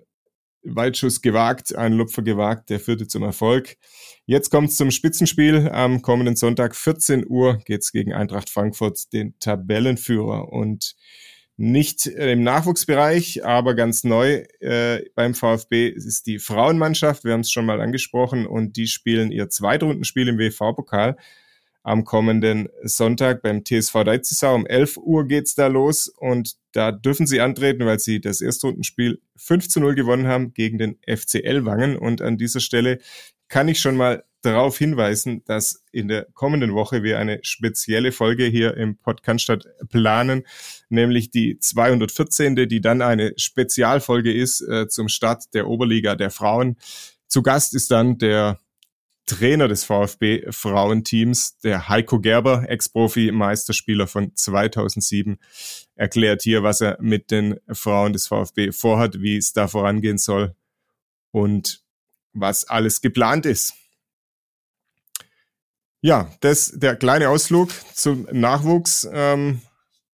Weitschuss gewagt, einen Lupfer gewagt, der führte zum Erfolg. Jetzt kommt es zum Spitzenspiel. Am kommenden Sonntag 14 Uhr geht's gegen Eintracht Frankfurt, den Tabellenführer. Und nicht im Nachwuchsbereich, aber ganz neu äh, beim VfB ist die Frauenmannschaft. Wir haben es schon mal angesprochen und die spielen ihr Zweitrundenspiel im WV-Pokal am kommenden Sonntag beim TSV Deizisau. Um 11 Uhr geht's da los und da dürfen sie antreten, weil sie das Erstrundenspiel 5 zu 0 gewonnen haben gegen den FCL Wangen. Und an dieser Stelle kann ich schon mal darauf hinweisen, dass in der kommenden Woche wir eine spezielle Folge hier im Podcast planen, nämlich die 214., die dann eine Spezialfolge ist äh, zum Start der Oberliga der Frauen. Zu Gast ist dann der Trainer des VfB Frauenteams, der Heiko Gerber, Ex-Profi, Meisterspieler von 2007, erklärt hier, was er mit den Frauen des VfB vorhat, wie es da vorangehen soll und was alles geplant ist. Ja, das der kleine Ausflug zum Nachwuchs. Ähm,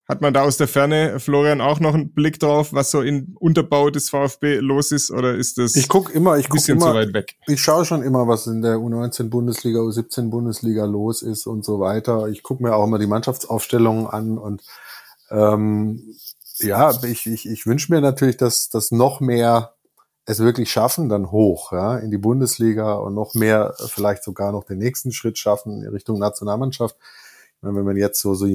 hat man da aus der Ferne, Florian, auch noch einen Blick drauf, was so im Unterbau des VfB los ist? Oder ist das ich guck immer, ich ein bisschen guck immer, zu weit weg? Ich schaue schon immer, was in der U19-Bundesliga, U17-Bundesliga los ist und so weiter. Ich gucke mir auch immer die Mannschaftsaufstellungen an und ähm, Ja, ich, ich, ich wünsche mir natürlich, dass, dass noch mehr es wirklich schaffen, dann hoch, ja, in die Bundesliga und noch mehr vielleicht sogar noch den nächsten Schritt schaffen in Richtung Nationalmannschaft. Wenn man jetzt so, so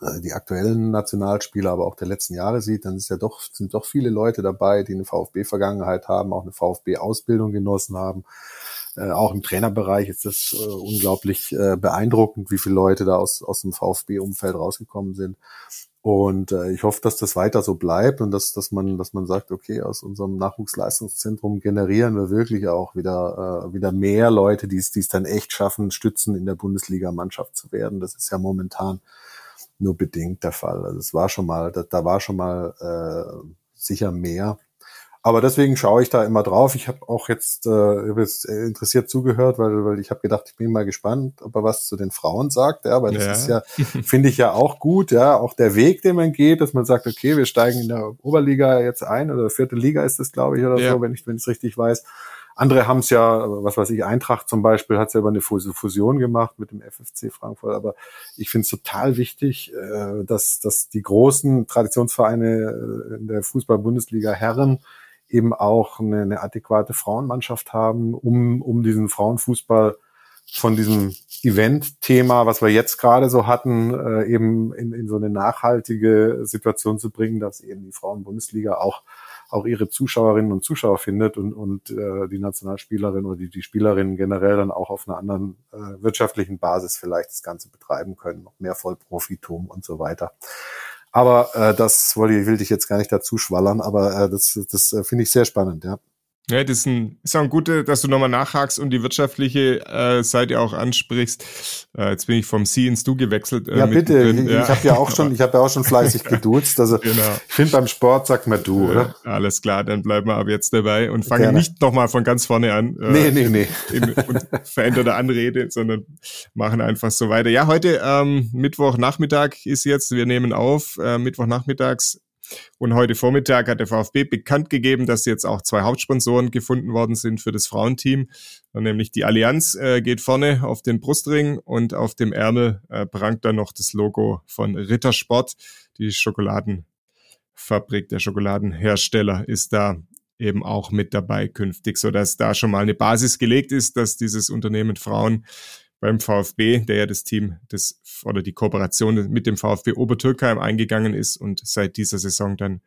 die, äh, die aktuellen Nationalspieler, aber auch der letzten Jahre sieht, dann ist ja doch, sind doch viele Leute dabei, die eine VfB-Vergangenheit haben, auch eine VfB-Ausbildung genossen haben. Äh, auch im Trainerbereich ist das äh, unglaublich äh, beeindruckend, wie viele Leute da aus, aus dem VfB-Umfeld rausgekommen sind. Und äh, ich hoffe, dass das weiter so bleibt und dass, dass man, dass man sagt, okay, aus unserem Nachwuchsleistungszentrum generieren wir wirklich auch wieder, äh, wieder mehr Leute, die es, die es dann echt schaffen, Stützen in der Bundesliga-Mannschaft zu werden. Das ist ja momentan nur bedingt der Fall. Also es war schon mal, da, da war schon mal äh, sicher mehr. Aber deswegen schaue ich da immer drauf. Ich habe auch jetzt, äh, jetzt interessiert zugehört, weil, weil ich habe gedacht, ich bin mal gespannt, ob er was zu den Frauen sagt. Ja, weil das ja. ist ja, finde ich ja auch gut, ja, auch der Weg, den man geht, dass man sagt, okay, wir steigen in der Oberliga jetzt ein oder vierte Liga ist das, glaube ich, oder ja. so, wenn ich wenn ich es richtig weiß. Andere haben es ja, was weiß ich, Eintracht zum Beispiel hat über eine Fusion gemacht mit dem FFC Frankfurt. Aber ich finde es total wichtig, äh, dass, dass die großen Traditionsvereine äh, in der Fußball-Bundesliga Herren eben auch eine, eine adäquate Frauenmannschaft haben, um, um diesen Frauenfußball von diesem Event-Thema, was wir jetzt gerade so hatten, äh, eben in, in so eine nachhaltige Situation zu bringen, dass eben die Frauen-Bundesliga auch auch ihre Zuschauerinnen und Zuschauer findet und, und äh, die Nationalspielerin oder die, die Spielerinnen generell dann auch auf einer anderen äh, wirtschaftlichen Basis vielleicht das Ganze betreiben können, noch mehr Vollprofitum und so weiter. Aber äh, das wollte ich, will ich jetzt gar nicht dazu schwallern, aber äh, das, das äh, finde ich sehr spannend, ja. Ja, das ist, ein, ist auch ein guter, dass du nochmal nachhakst und die wirtschaliche äh, Seite auch ansprichst. Äh, jetzt bin ich vom Sie ins Du gewechselt. Äh, ja, bitte. Ich, ja. habe ja auch schon, ich habe ja auch schon fleißig geduzt. Also genau. ich finde beim Sport sagt man du, oder? Alles klar, dann bleiben wir ab jetzt dabei und fangen nicht nochmal von ganz vorne an. Äh, nee, nee, nee. In, und veränderte Anrede, sondern machen einfach so weiter. Ja, heute ähm, Mittwochnachmittag ist jetzt, wir nehmen auf, äh, Mittwochnachmittags und heute Vormittag hat der VfB bekannt gegeben, dass jetzt auch zwei Hauptsponsoren gefunden worden sind für das Frauenteam. Nämlich die Allianz äh, geht vorne auf den Brustring und auf dem Ärmel äh, prangt dann noch das Logo von Rittersport. Die Schokoladenfabrik, der Schokoladenhersteller ist da eben auch mit dabei künftig, so dass da schon mal eine Basis gelegt ist, dass dieses Unternehmen Frauen beim VfB, der ja das Team des oder die Kooperation mit dem VfB Obertürkheim eingegangen ist und seit dieser Saison dann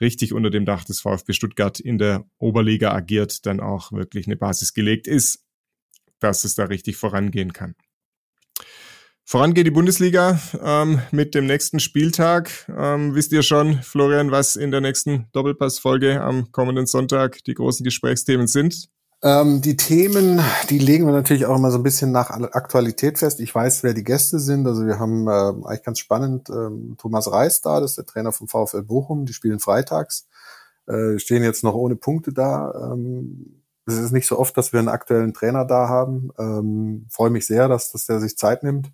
richtig unter dem Dach des VfB Stuttgart in der Oberliga agiert, dann auch wirklich eine Basis gelegt ist, dass es da richtig vorangehen kann. Voran geht die Bundesliga ähm, mit dem nächsten Spieltag. Ähm, wisst ihr schon, Florian, was in der nächsten Doppelpassfolge am kommenden Sonntag die großen Gesprächsthemen sind? Ähm, die Themen, die legen wir natürlich auch immer so ein bisschen nach Aktualität fest. Ich weiß, wer die Gäste sind. Also wir haben äh, eigentlich ganz spannend ähm, Thomas Reis da, das ist der Trainer vom VfL Bochum. Die spielen freitags, äh, stehen jetzt noch ohne Punkte da. Ähm, es ist nicht so oft, dass wir einen aktuellen Trainer da haben. Ähm, Freue mich sehr, dass, dass der sich Zeit nimmt,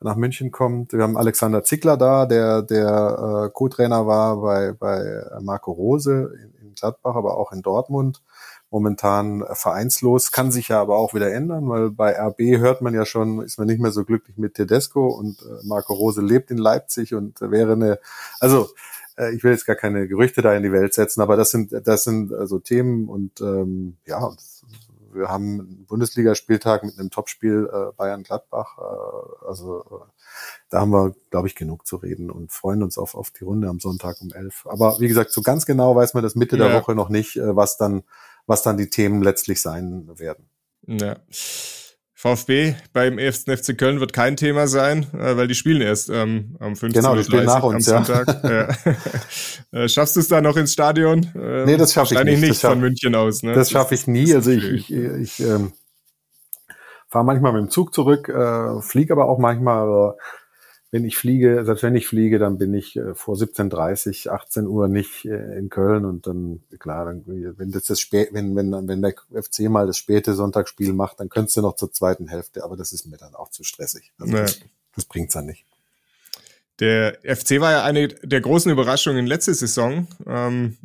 nach München kommt. Wir haben Alexander Zickler da, der der äh, Co-Trainer war bei, bei Marco Rose in, in Gladbach, aber auch in Dortmund momentan vereinslos, kann sich ja aber auch wieder ändern, weil bei RB hört man ja schon, ist man nicht mehr so glücklich mit Tedesco und äh, Marco Rose lebt in Leipzig und wäre eine, also äh, ich will jetzt gar keine Gerüchte da in die Welt setzen, aber das sind das sind also Themen und ähm, ja, wir haben einen Bundesligaspieltag mit einem Topspiel äh, Bayern Gladbach, äh, also äh, da haben wir, glaube ich, genug zu reden und freuen uns auf, auf die Runde am Sonntag um elf. Aber wie gesagt, so ganz genau weiß man das Mitte ja. der Woche noch nicht, äh, was dann was dann die Themen letztlich sein werden. Ja. VfB beim 1. FC Köln wird kein Thema sein, äh, weil die spielen erst ähm, am 15. Genau, die spielen nach uns, am Sonntag. Ja. Äh, schaffst du es da noch ins Stadion? Ähm, nee, das schaffe ich nicht. nicht von München aus. Ne? Das schaffe ich nie. Also ich, ich, ich ähm, fahre manchmal mit dem Zug zurück, äh, fliege aber auch manchmal. Äh, wenn ich fliege, selbst wenn ich fliege, dann bin ich äh, vor 17.30, 18 Uhr nicht äh, in Köln und dann, klar, dann, wenn das das spät, wenn, wenn, wenn der FC mal das späte Sonntagsspiel macht, dann könntest du noch zur zweiten Hälfte, aber das ist mir dann auch zu stressig. Also nee. das, das bringt's dann nicht. Der FC war ja eine der großen Überraschungen letzte Saison. Ähm,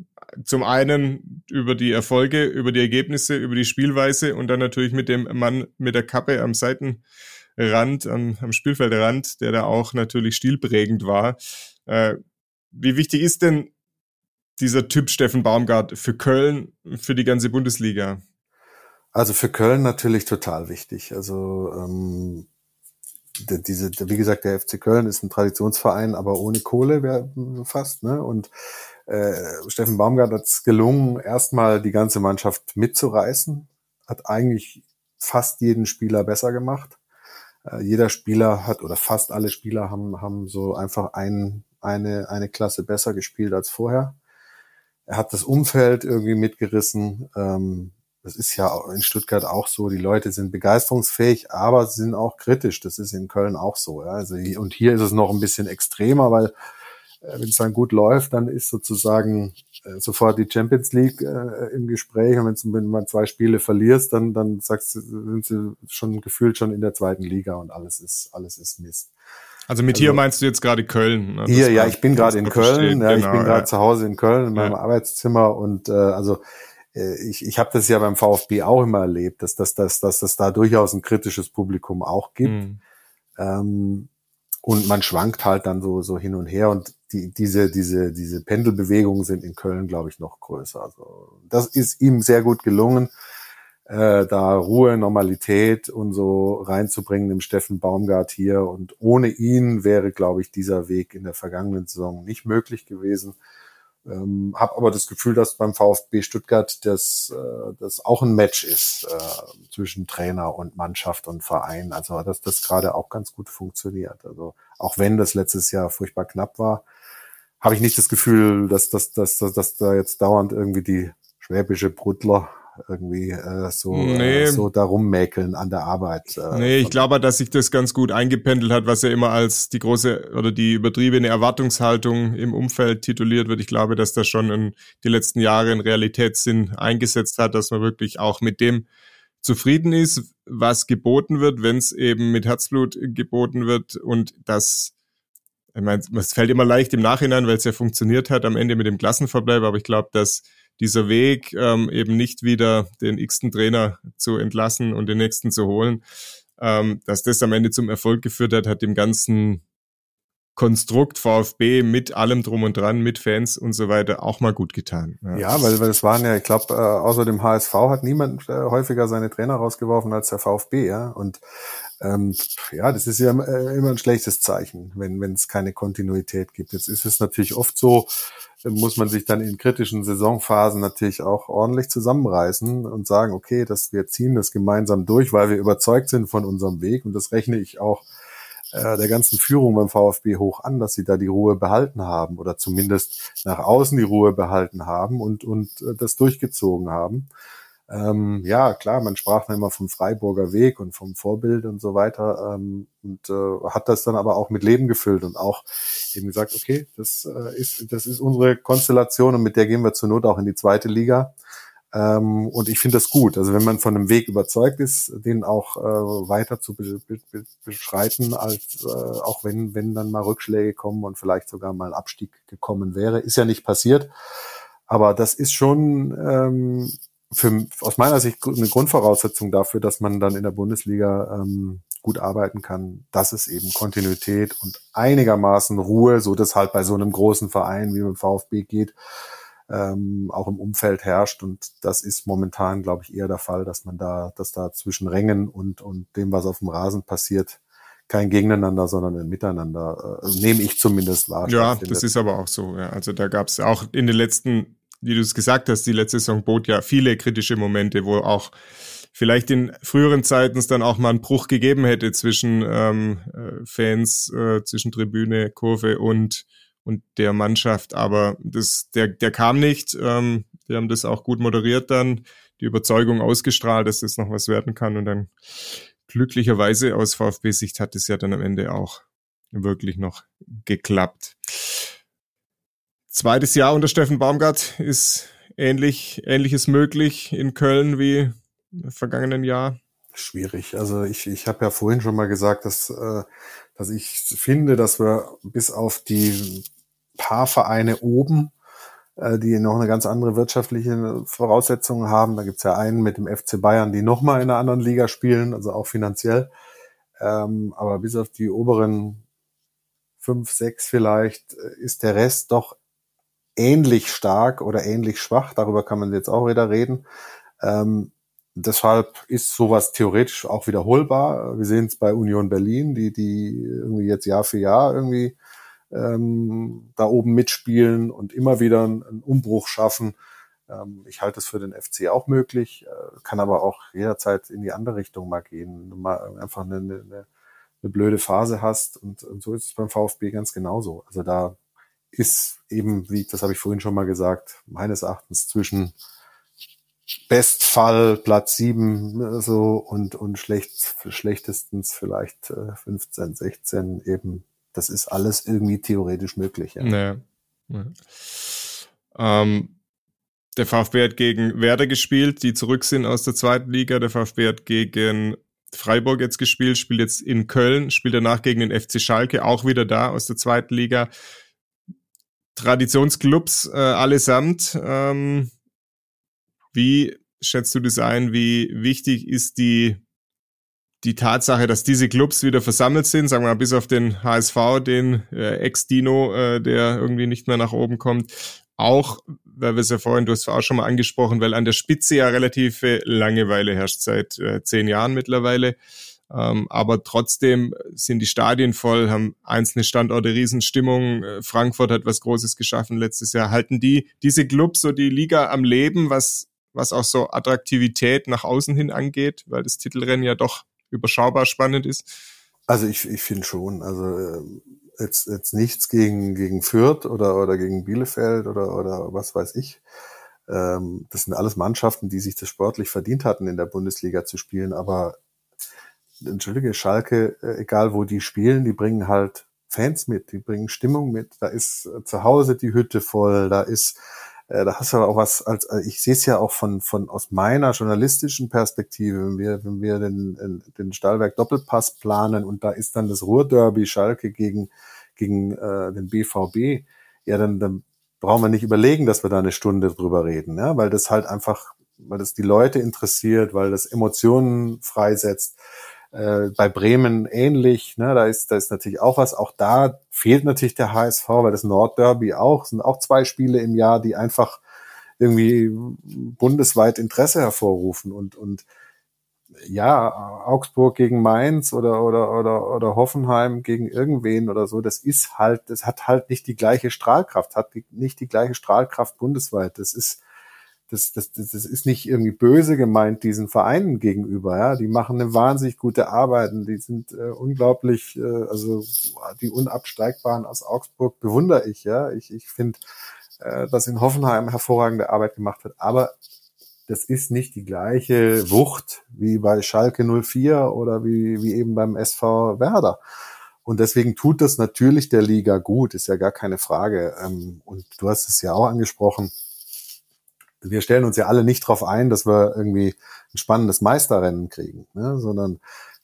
zum einen über die Erfolge, über die Ergebnisse, über die Spielweise und dann natürlich mit dem Mann mit der Kappe am Seiten Rand, am, am Spielfeldrand, der da auch natürlich stilprägend war. Äh, wie wichtig ist denn dieser Typ Steffen Baumgart für Köln, für die ganze Bundesliga? Also für Köln natürlich total wichtig. Also ähm, diese, wie gesagt, der FC Köln ist ein Traditionsverein, aber ohne Kohle fast. Ne? Und äh, Steffen Baumgart hat es gelungen, erstmal die ganze Mannschaft mitzureißen, hat eigentlich fast jeden Spieler besser gemacht. Äh, jeder Spieler hat oder fast alle Spieler haben, haben so einfach ein, eine, eine Klasse besser gespielt als vorher. Er hat das Umfeld irgendwie mitgerissen. Ähm, das ist ja in Stuttgart auch so. Die Leute sind begeisterungsfähig, aber sind auch kritisch. Das ist in Köln auch so. Ja. Also, und hier ist es noch ein bisschen extremer, weil wenn es dann gut läuft, dann ist sozusagen äh, sofort die Champions League äh, im Gespräch. Und wenn man zwei Spiele verlierst, dann, dann sagst du, sind sie schon gefühlt schon in der zweiten Liga und alles ist, alles ist Mist. Also mit also, hier meinst du jetzt gerade Köln? Ne? Hier, ja, ich bin gerade in Köln. Ja, genau, ich bin gerade ja. zu Hause in Köln in meinem ja. Arbeitszimmer und äh, also äh, ich, ich habe das ja beim VfB auch immer erlebt, dass, dass, dass, dass es da durchaus ein kritisches Publikum auch gibt. Mhm. Ähm, und man schwankt halt dann so, so hin und her und die, diese, diese, diese Pendelbewegungen sind in Köln, glaube ich, noch größer. Also das ist ihm sehr gut gelungen, äh, da Ruhe, Normalität und so reinzubringen im Steffen Baumgart hier. Und ohne ihn wäre, glaube ich, dieser Weg in der vergangenen Saison nicht möglich gewesen. Ähm, habe aber das Gefühl, dass beim VfB Stuttgart das, äh, das auch ein Match ist äh, zwischen Trainer und Mannschaft und Verein. Also dass das gerade auch ganz gut funktioniert. Also auch wenn das letztes Jahr furchtbar knapp war, habe ich nicht das Gefühl, dass, dass, dass, dass, dass da jetzt dauernd irgendwie die schwäbische Brudler irgendwie äh, so, äh, nee. äh, so darum mäkeln an der Arbeit. Äh, nee, ich glaube, dass sich das ganz gut eingependelt hat, was ja immer als die große oder die übertriebene Erwartungshaltung im Umfeld tituliert wird. Ich glaube, dass das schon in die letzten Jahre in Realitätssinn eingesetzt hat, dass man wirklich auch mit dem zufrieden ist, was geboten wird, wenn es eben mit Herzblut geboten wird und das ich meine, es fällt immer leicht im Nachhinein, weil es ja funktioniert hat am Ende mit dem Klassenverbleib, aber ich glaube, dass dieser Weg, ähm, eben nicht wieder den x-ten Trainer zu entlassen und den nächsten zu holen, ähm, dass das am Ende zum Erfolg geführt hat, hat dem ganzen Konstrukt VfB mit allem drum und dran, mit Fans und so weiter auch mal gut getan. Ja, ja weil, weil es waren ja, ich glaube, äh, außer dem HSV hat niemand äh, häufiger seine Trainer rausgeworfen als der VfB, ja. Und ähm, ja, das ist ja äh, immer ein schlechtes Zeichen, wenn wenn es keine Kontinuität gibt. Jetzt ist es natürlich oft so, muss man sich dann in kritischen Saisonphasen natürlich auch ordentlich zusammenreißen und sagen, okay, dass wir ziehen das gemeinsam durch, weil wir überzeugt sind von unserem Weg. Und das rechne ich auch äh, der ganzen Führung beim VfB hoch an, dass sie da die Ruhe behalten haben oder zumindest nach außen die Ruhe behalten haben und, und äh, das durchgezogen haben. Ähm, ja, klar, man sprach dann immer vom Freiburger Weg und vom Vorbild und so weiter ähm, und äh, hat das dann aber auch mit Leben gefüllt und auch eben gesagt, okay, das äh, ist das ist unsere Konstellation und mit der gehen wir zur Not auch in die zweite Liga. Ähm, und ich finde das gut. Also wenn man von einem Weg überzeugt ist, den auch äh, weiter zu be be beschreiten, als äh, auch wenn wenn dann mal Rückschläge kommen und vielleicht sogar mal Abstieg gekommen wäre, ist ja nicht passiert. Aber das ist schon ähm, für, aus meiner Sicht eine Grundvoraussetzung dafür, dass man dann in der Bundesliga ähm, gut arbeiten kann, dass es eben Kontinuität und einigermaßen Ruhe, so dass halt bei so einem großen Verein wie beim VfB geht, ähm, auch im Umfeld herrscht. Und das ist momentan, glaube ich, eher der Fall, dass man da, dass da zwischen Rängen und, und dem, was auf dem Rasen passiert, kein Gegeneinander, sondern ein Miteinander, äh, nehme ich zumindest wahr. Ja, das ist aber auch so. Ja. Also da gab es auch in den letzten wie du es gesagt hast, die letzte Saison bot ja viele kritische Momente, wo auch vielleicht in früheren Zeiten es dann auch mal einen Bruch gegeben hätte zwischen ähm, äh, Fans, äh, zwischen Tribüne, Kurve und und der Mannschaft. Aber das, der, der kam nicht. Ähm, die haben das auch gut moderiert dann, die Überzeugung ausgestrahlt, dass das noch was werden kann. Und dann glücklicherweise aus VfB-Sicht hat es ja dann am Ende auch wirklich noch geklappt. Zweites Jahr unter Steffen Baumgart ist ähnlich, ähnliches möglich in Köln wie im vergangenen Jahr. Schwierig. Also ich, ich habe ja vorhin schon mal gesagt, dass, äh, dass ich finde, dass wir bis auf die paar Vereine oben, äh, die noch eine ganz andere wirtschaftliche Voraussetzungen haben, da gibt's ja einen mit dem FC Bayern, die nochmal in einer anderen Liga spielen, also auch finanziell. Ähm, aber bis auf die oberen fünf, sechs vielleicht, äh, ist der Rest doch ähnlich stark oder ähnlich schwach. Darüber kann man jetzt auch wieder reden. Ähm, deshalb ist sowas theoretisch auch wiederholbar. Wir sehen es bei Union Berlin, die, die irgendwie jetzt Jahr für Jahr irgendwie ähm, da oben mitspielen und immer wieder einen, Umbruch schaffen. Ähm, ich halte es für den FC auch möglich, äh, kann aber auch jederzeit in die andere Richtung mal gehen. Mal einfach eine, eine, eine blöde Phase hast und, und so ist es beim VfB ganz genauso. Also da ist eben, wie das habe ich vorhin schon mal gesagt, meines Erachtens zwischen Bestfall Platz sieben so und und schlecht schlechtestens vielleicht äh, 15, 16 eben. Das ist alles irgendwie theoretisch möglich. Ja. Naja. Ja. Ähm, der VfB hat gegen Werder gespielt, die zurück sind aus der zweiten Liga. Der VfB hat gegen Freiburg jetzt gespielt, spielt jetzt in Köln, spielt danach gegen den FC Schalke, auch wieder da aus der zweiten Liga. Traditionsclubs äh, allesamt. Ähm, wie schätzt du das ein? Wie wichtig ist die, die Tatsache, dass diese Clubs wieder versammelt sind? Sagen wir mal, bis auf den HSV, den äh, Ex-Dino, äh, der irgendwie nicht mehr nach oben kommt. Auch, weil wir es ja vorhin, du hast es auch schon mal angesprochen, weil an der Spitze ja relative Langeweile herrscht seit äh, zehn Jahren mittlerweile. Ähm, aber trotzdem sind die Stadien voll, haben einzelne Standorte Riesenstimmung. Äh, Frankfurt hat was Großes geschaffen letztes Jahr. Halten die diese Clubs so die Liga am Leben, was, was auch so Attraktivität nach außen hin angeht, weil das Titelrennen ja doch überschaubar spannend ist? Also ich, ich finde schon. Also äh, jetzt, jetzt nichts gegen, gegen Fürth oder, oder gegen Bielefeld oder, oder was weiß ich. Ähm, das sind alles Mannschaften, die sich das sportlich verdient hatten, in der Bundesliga zu spielen. Aber entschuldige, Schalke, äh, egal wo die spielen, die bringen halt Fans mit, die bringen Stimmung mit. Da ist äh, zu Hause die Hütte voll, da ist, äh, da hast du auch was, als ich sehe es ja auch von, von aus meiner journalistischen Perspektive, wenn wir, wenn wir den, den Stahlwerk Doppelpass planen und da ist dann das Ruhrderby Schalke gegen, gegen äh, den BVB, ja, dann, dann brauchen wir nicht überlegen, dass wir da eine Stunde drüber reden, ja, weil das halt einfach, weil das die Leute interessiert, weil das Emotionen freisetzt. Äh, bei Bremen ähnlich, ne? da ist da ist natürlich auch was. Auch da fehlt natürlich der HSV, weil das Nordderby auch sind auch zwei Spiele im Jahr, die einfach irgendwie bundesweit Interesse hervorrufen und und ja, Augsburg gegen Mainz oder, oder, oder, oder Hoffenheim gegen irgendwen oder so, das ist halt, das hat halt nicht die gleiche Strahlkraft, hat nicht die gleiche Strahlkraft bundesweit. Das ist, das, das, das, das ist nicht irgendwie böse gemeint diesen Vereinen gegenüber. Ja, die machen eine wahnsinnig gute Arbeit und die sind äh, unglaublich, äh, also die unabsteigbaren aus Augsburg bewundere ich. Ja, ich, ich finde, äh, dass in Hoffenheim hervorragende Arbeit gemacht wird. Aber das ist nicht die gleiche Wucht wie bei Schalke 04 oder wie, wie eben beim SV Werder. Und deswegen tut das natürlich der Liga gut, ist ja gar keine Frage. Ähm, und du hast es ja auch angesprochen wir stellen uns ja alle nicht darauf ein, dass wir irgendwie ein spannendes Meisterrennen kriegen, ne? sondern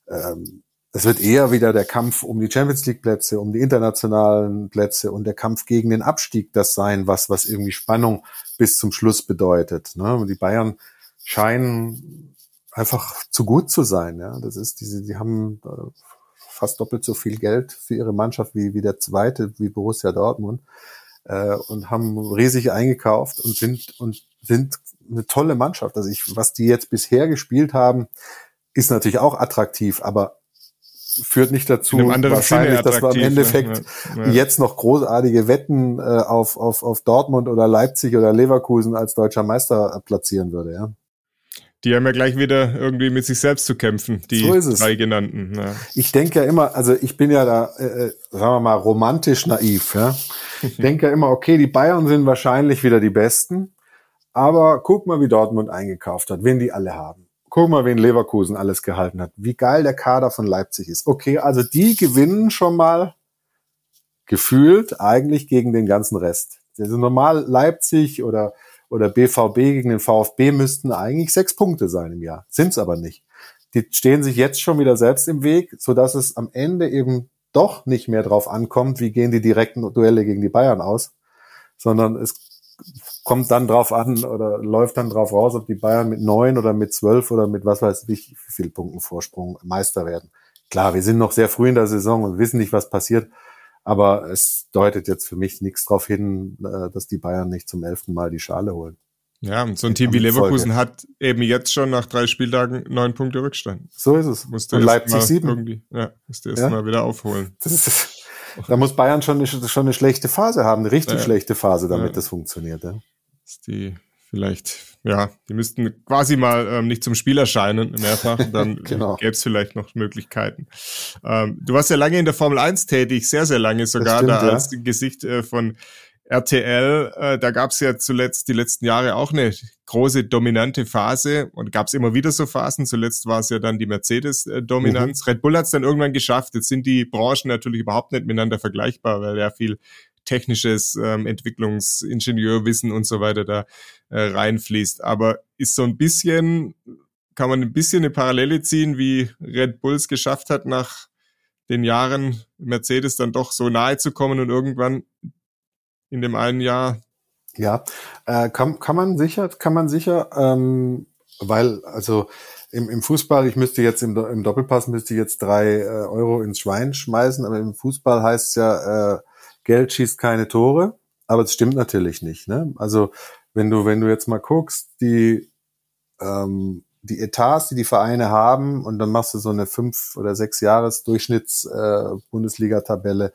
ähm, es wird eher wieder der Kampf um die Champions League Plätze, um die internationalen Plätze und der Kampf gegen den Abstieg das sein, was, was irgendwie Spannung bis zum Schluss bedeutet. Ne? Die Bayern scheinen einfach zu gut zu sein. Ja? Das ist diese, die haben äh, fast doppelt so viel Geld für ihre Mannschaft wie, wie der zweite, wie Borussia Dortmund äh, und haben riesig eingekauft und sind und sind eine tolle Mannschaft. Also ich, was die jetzt bisher gespielt haben, ist natürlich auch attraktiv, aber führt nicht dazu, wahrscheinlich, dass wir im Endeffekt ja, ja. jetzt noch großartige Wetten äh, auf, auf, auf Dortmund oder Leipzig oder Leverkusen als deutscher Meister platzieren würde, ja. Die haben ja gleich wieder irgendwie mit sich selbst zu kämpfen, die so drei genannten. Ja. Ich denke ja immer, also ich bin ja da, äh, äh sagen wir mal, romantisch naiv. Ja? Ich denke ja immer, okay, die Bayern sind wahrscheinlich wieder die Besten, aber guck mal, wie Dortmund eingekauft hat, wen die alle haben. Guck mal, wen Leverkusen alles gehalten hat, wie geil der Kader von Leipzig ist. Okay, also die gewinnen schon mal gefühlt eigentlich gegen den ganzen Rest. Also normal Leipzig oder oder BVB gegen den VfB müssten eigentlich sechs Punkte sein im Jahr. Sind's aber nicht. Die stehen sich jetzt schon wieder selbst im Weg, so dass es am Ende eben doch nicht mehr drauf ankommt, wie gehen die direkten Duelle gegen die Bayern aus, sondern es kommt dann drauf an oder läuft dann drauf raus, ob die Bayern mit neun oder mit zwölf oder mit was weiß ich, wie viel Punkten Vorsprung Meister werden. Klar, wir sind noch sehr früh in der Saison und wissen nicht, was passiert. Aber es deutet jetzt für mich nichts darauf hin, äh, dass die Bayern nicht zum elften Mal die Schale holen. Ja, und so ein Team wie Leverkusen hat eben jetzt schon nach drei Spieltagen neun Punkte Rückstand. So ist es. Musste und Leipzig sieben. Irgendwie, ja, musste erst ja. mal wieder aufholen. Ist, da muss Bayern schon eine, schon eine schlechte Phase haben, eine richtig ja. schlechte Phase, damit ja. das funktioniert. Ja. Das ist die vielleicht, ja, die müssten quasi mal ähm, nicht zum Spiel erscheinen mehrfach, dann genau. gäbe es vielleicht noch Möglichkeiten. Ähm, du warst ja lange in der Formel 1 tätig, sehr, sehr lange sogar, stimmt, da als Gesicht äh, von RTL, äh, da gab es ja zuletzt die letzten Jahre auch eine große dominante Phase und gab es immer wieder so Phasen. Zuletzt war es ja dann die Mercedes-Dominanz. Mhm. Red Bull hat es dann irgendwann geschafft. Jetzt sind die Branchen natürlich überhaupt nicht miteinander vergleichbar, weil ja viel technisches ähm, Entwicklungsingenieurwissen und so weiter da äh, reinfließt. Aber ist so ein bisschen, kann man ein bisschen eine Parallele ziehen, wie Red Bulls geschafft hat, nach den Jahren Mercedes dann doch so nahe zu kommen und irgendwann in dem einen Jahr. Ja, äh, kann, kann man sicher, kann man sicher, ähm, weil, also im, im Fußball, ich müsste jetzt im, im Doppelpass müsste ich jetzt drei äh, Euro ins Schwein schmeißen, aber im Fußball heißt es ja, äh, Geld schießt keine Tore, aber es stimmt natürlich nicht. Ne? Also wenn du, wenn du jetzt mal guckst, die ähm, die Etats, die die Vereine haben, und dann machst du so eine fünf oder sechs Jahres Durchschnitts äh, Bundesliga-Tabelle,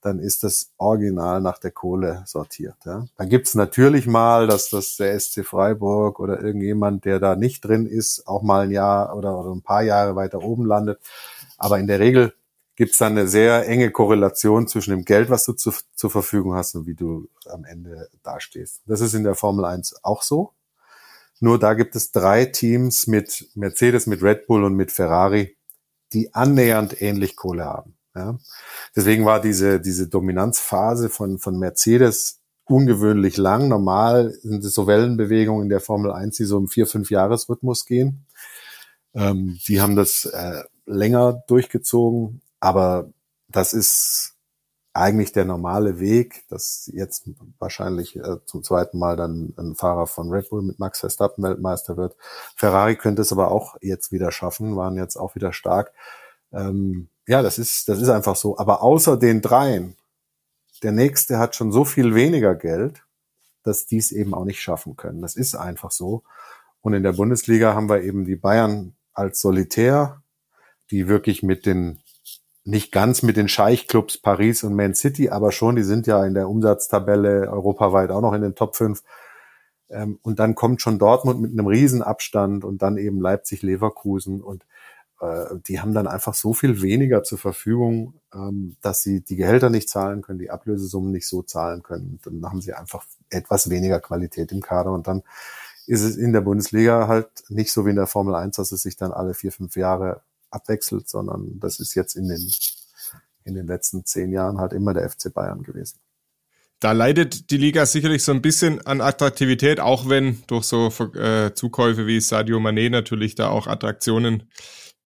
dann ist das Original nach der Kohle sortiert. Ja. Dann gibt's natürlich mal, dass das der SC Freiburg oder irgendjemand, der da nicht drin ist, auch mal ein Jahr oder, oder ein paar Jahre weiter oben landet. Aber in der Regel gibt's dann eine sehr enge Korrelation zwischen dem Geld, was du zu, zur Verfügung hast und wie du am Ende dastehst. Das ist in der Formel 1 auch so. Nur da gibt es drei Teams mit Mercedes, mit Red Bull und mit Ferrari, die annähernd ähnlich Kohle haben. Ja. Deswegen war diese, diese Dominanzphase von, von Mercedes ungewöhnlich lang. Normal sind es so Wellenbewegungen in der Formel 1, die so im vier, fünf Jahresrhythmus gehen. Ähm, die haben das äh, länger durchgezogen, aber das ist eigentlich der normale Weg, dass jetzt wahrscheinlich äh, zum zweiten Mal dann ein Fahrer von Red Bull mit Max Verstappen Weltmeister wird. Ferrari könnte es aber auch jetzt wieder schaffen, waren jetzt auch wieder stark. Ähm, ja, das ist, das ist einfach so. Aber außer den dreien, der nächste hat schon so viel weniger Geld, dass die es eben auch nicht schaffen können. Das ist einfach so. Und in der Bundesliga haben wir eben die Bayern als Solitär, die wirklich mit den, nicht ganz mit den Scheichclubs Paris und Man City, aber schon, die sind ja in der Umsatztabelle europaweit auch noch in den Top 5. Ähm, und dann kommt schon Dortmund mit einem Riesenabstand und dann eben Leipzig, Leverkusen und äh, die haben dann einfach so viel weniger zur Verfügung, ähm, dass sie die Gehälter nicht zahlen können, die Ablösesummen nicht so zahlen können. Dann haben sie einfach etwas weniger Qualität im Kader und dann ist es in der Bundesliga halt nicht so wie in der Formel 1, dass es sich dann alle vier, fünf Jahre abwechselt, sondern das ist jetzt in den, in den letzten zehn Jahren halt immer der FC Bayern gewesen. Da leidet die Liga sicherlich so ein bisschen an Attraktivität, auch wenn durch so äh, Zukäufe wie Sadio Mané natürlich da auch Attraktionen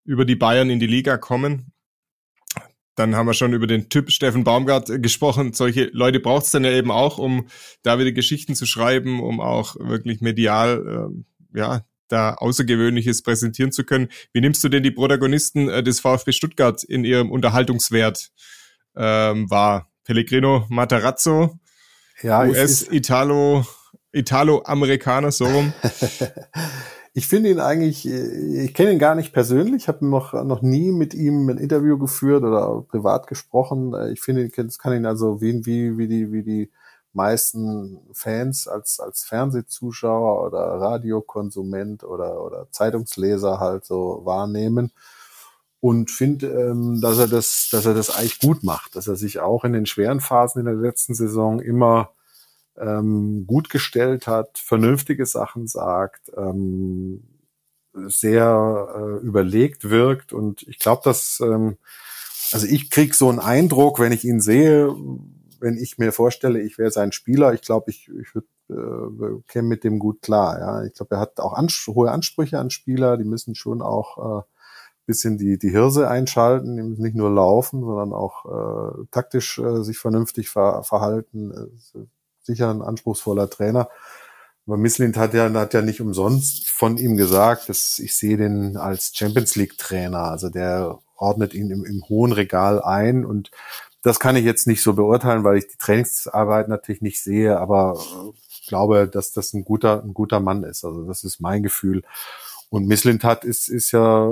über die Bayern in die Liga kommen. Dann haben wir schon über den Typ Steffen Baumgart äh, gesprochen. Solche Leute braucht es dann ja eben auch, um da wieder Geschichten zu schreiben, um auch wirklich medial, äh, ja, da Außergewöhnliches präsentieren zu können. Wie nimmst du denn die Protagonisten äh, des VfB Stuttgart in ihrem Unterhaltungswert ähm, wahr? Pellegrino Matarazzo, ja, US-Italo, Italo-Amerikaner, so rum. Ich finde ihn eigentlich, äh, ich kenne ihn gar nicht persönlich, habe noch, noch nie mit ihm ein Interview geführt oder privat gesprochen. Äh, ich finde, ich kann ihn also wie, wie, wie die, wie die meisten Fans als, als Fernsehzuschauer oder Radiokonsument oder, oder Zeitungsleser halt so wahrnehmen und finde, ähm, dass er das, dass er das eigentlich gut macht, dass er sich auch in den schweren Phasen in der letzten Saison immer ähm, gut gestellt hat, vernünftige Sachen sagt, ähm, sehr äh, überlegt wirkt. Und ich glaube, dass, ähm, also ich krieg so einen Eindruck, wenn ich ihn sehe, wenn ich mir vorstelle, ich wäre sein Spieler, ich glaube, ich, ich würde äh, käme mit dem gut klar. Ja, ich glaube, er hat auch ans hohe Ansprüche an Spieler. Die müssen schon auch äh, bisschen die die Hirse einschalten, die müssen nicht nur laufen, sondern auch äh, taktisch äh, sich vernünftig ver verhalten. Äh, sicher ein anspruchsvoller Trainer. Aber Mislint hat ja, hat ja nicht umsonst von ihm gesagt, dass ich sehe den als Champions League Trainer. Also der ordnet ihn im, im hohen Regal ein und das kann ich jetzt nicht so beurteilen, weil ich die Trainingsarbeit natürlich nicht sehe, aber glaube, dass das ein guter, ein guter Mann ist. Also das ist mein Gefühl. Und Misslintat ist, ist ja,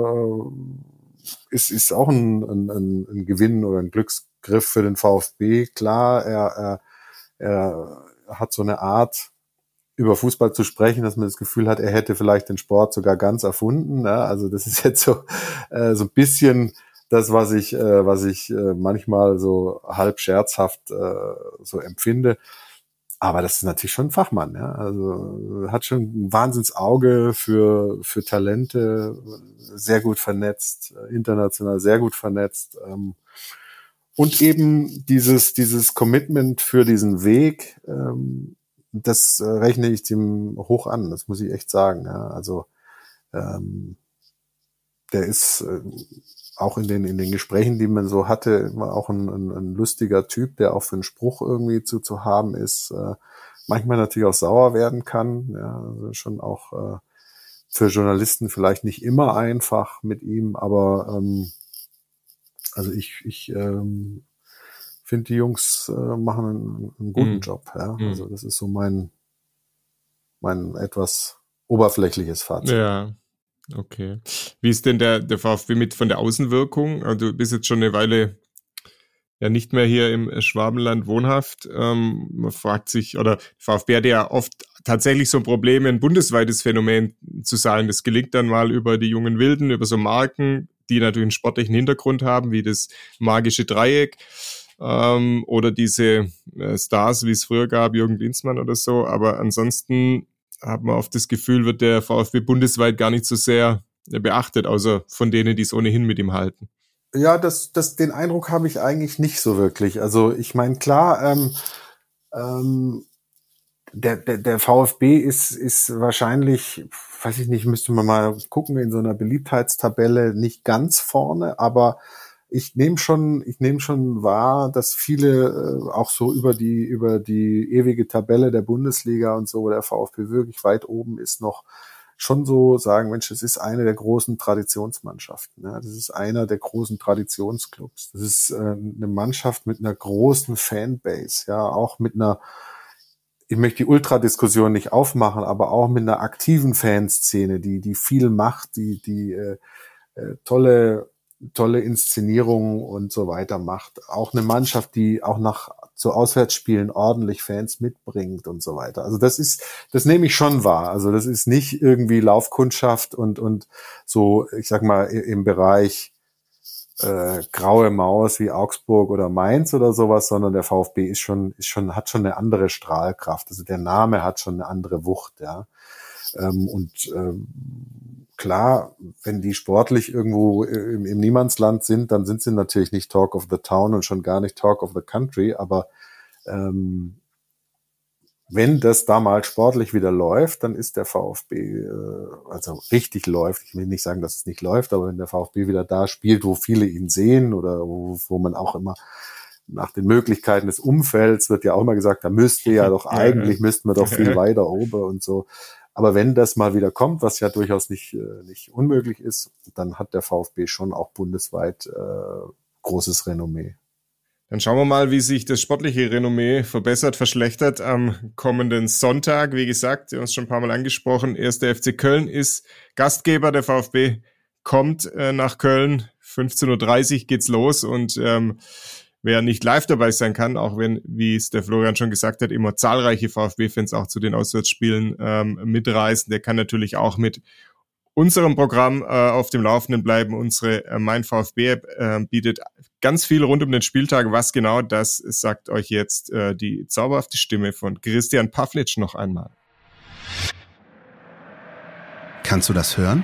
ist, ist auch ein, ein, ein Gewinn oder ein Glücksgriff für den VfB. Klar, er, er, er hat so eine Art, über Fußball zu sprechen, dass man das Gefühl hat, er hätte vielleicht den Sport sogar ganz erfunden. Ne? Also das ist jetzt so, äh, so ein bisschen das, was ich, äh, was ich äh, manchmal so halb scherzhaft äh, so empfinde. Aber das ist natürlich schon ein Fachmann, ja. Also hat schon ein Wahnsinnsauge für, für Talente, sehr gut vernetzt, international sehr gut vernetzt. Ähm, und eben dieses, dieses Commitment für diesen Weg, ähm, das äh, rechne ich dem hoch an, das muss ich echt sagen. Ja. Also ähm, der ist äh, auch in den, in den Gesprächen, die man so hatte, immer auch ein, ein, ein lustiger Typ, der auch für einen Spruch irgendwie zu, zu haben ist, äh, manchmal natürlich auch sauer werden kann, ja, also schon auch äh, für Journalisten vielleicht nicht immer einfach mit ihm, aber ähm, also ich, ich ähm, finde, die Jungs äh, machen einen, einen guten mhm. Job. Ja? Mhm. Also das ist so mein, mein etwas oberflächliches Fazit. Ja. Okay. Wie ist denn der, der VfB mit von der Außenwirkung? Also du bist jetzt schon eine Weile ja nicht mehr hier im Schwabenland wohnhaft. Ähm, man fragt sich, oder VfB hat ja oft tatsächlich so ein Problem, ein bundesweites Phänomen zu sein. Das gelingt dann mal über die jungen Wilden, über so Marken, die natürlich einen sportlichen Hintergrund haben, wie das magische Dreieck ähm, oder diese äh, Stars, wie es früher gab, Jürgen Dienstmann oder so. Aber ansonsten hat man oft das Gefühl, wird der VfB bundesweit gar nicht so sehr beachtet, außer von denen, die es ohnehin mit ihm halten. Ja, das, das, den Eindruck habe ich eigentlich nicht so wirklich. Also ich meine, klar, ähm, ähm, der, der, der VfB ist, ist wahrscheinlich, weiß ich nicht, müsste man mal gucken, in so einer Beliebtheitstabelle nicht ganz vorne, aber ich nehme schon, ich nehme schon wahr, dass viele äh, auch so über die über die ewige Tabelle der Bundesliga und so, wo der VfB wirklich weit oben ist, noch schon so sagen, Mensch, das ist eine der großen Traditionsmannschaften. Ne? Das ist einer der großen Traditionsclubs. Das ist äh, eine Mannschaft mit einer großen Fanbase, ja, auch mit einer ich möchte die Ultradiskussion nicht aufmachen, aber auch mit einer aktiven Fanszene, die die viel macht, die die äh, äh, tolle tolle Inszenierungen und so weiter macht. Auch eine Mannschaft, die auch nach zu Auswärtsspielen ordentlich Fans mitbringt und so weiter. Also das ist, das nehme ich schon wahr. Also das ist nicht irgendwie Laufkundschaft und, und so, ich sag mal, im Bereich äh, graue Maus wie Augsburg oder Mainz oder sowas, sondern der VfB ist schon, ist schon, hat schon eine andere Strahlkraft. Also der Name hat schon eine andere Wucht, ja. Ähm, und ähm, klar, wenn die sportlich irgendwo im, im Niemandsland sind, dann sind sie natürlich nicht Talk of the Town und schon gar nicht Talk of the Country, aber ähm, wenn das da mal sportlich wieder läuft, dann ist der VfB, äh, also richtig läuft, ich will nicht sagen, dass es nicht läuft, aber wenn der VfB wieder da spielt, wo viele ihn sehen oder wo, wo man auch immer nach den Möglichkeiten des Umfelds wird ja auch immer gesagt, da müsste ja doch eigentlich, müssten wir doch viel weiter oben und so. Aber wenn das mal wieder kommt, was ja durchaus nicht, äh, nicht unmöglich ist, dann hat der VfB schon auch bundesweit äh, großes Renommee. Dann schauen wir mal, wie sich das sportliche Renommee verbessert, verschlechtert am kommenden Sonntag. Wie gesagt, wir haben es schon ein paar Mal angesprochen. Erster FC Köln ist Gastgeber. Der VfB kommt äh, nach Köln. 15.30 Uhr geht's los und ähm, wer nicht live dabei sein kann, auch wenn, wie es der Florian schon gesagt hat, immer zahlreiche VfB-Fans auch zu den Auswärtsspielen ähm, mitreisen, der kann natürlich auch mit unserem Programm äh, auf dem Laufenden bleiben. Unsere äh, Mein VfB-App äh, bietet ganz viel rund um den Spieltag. Was genau, das sagt euch jetzt äh, die zauberhafte Stimme von Christian Pavlic noch einmal. Kannst du das hören?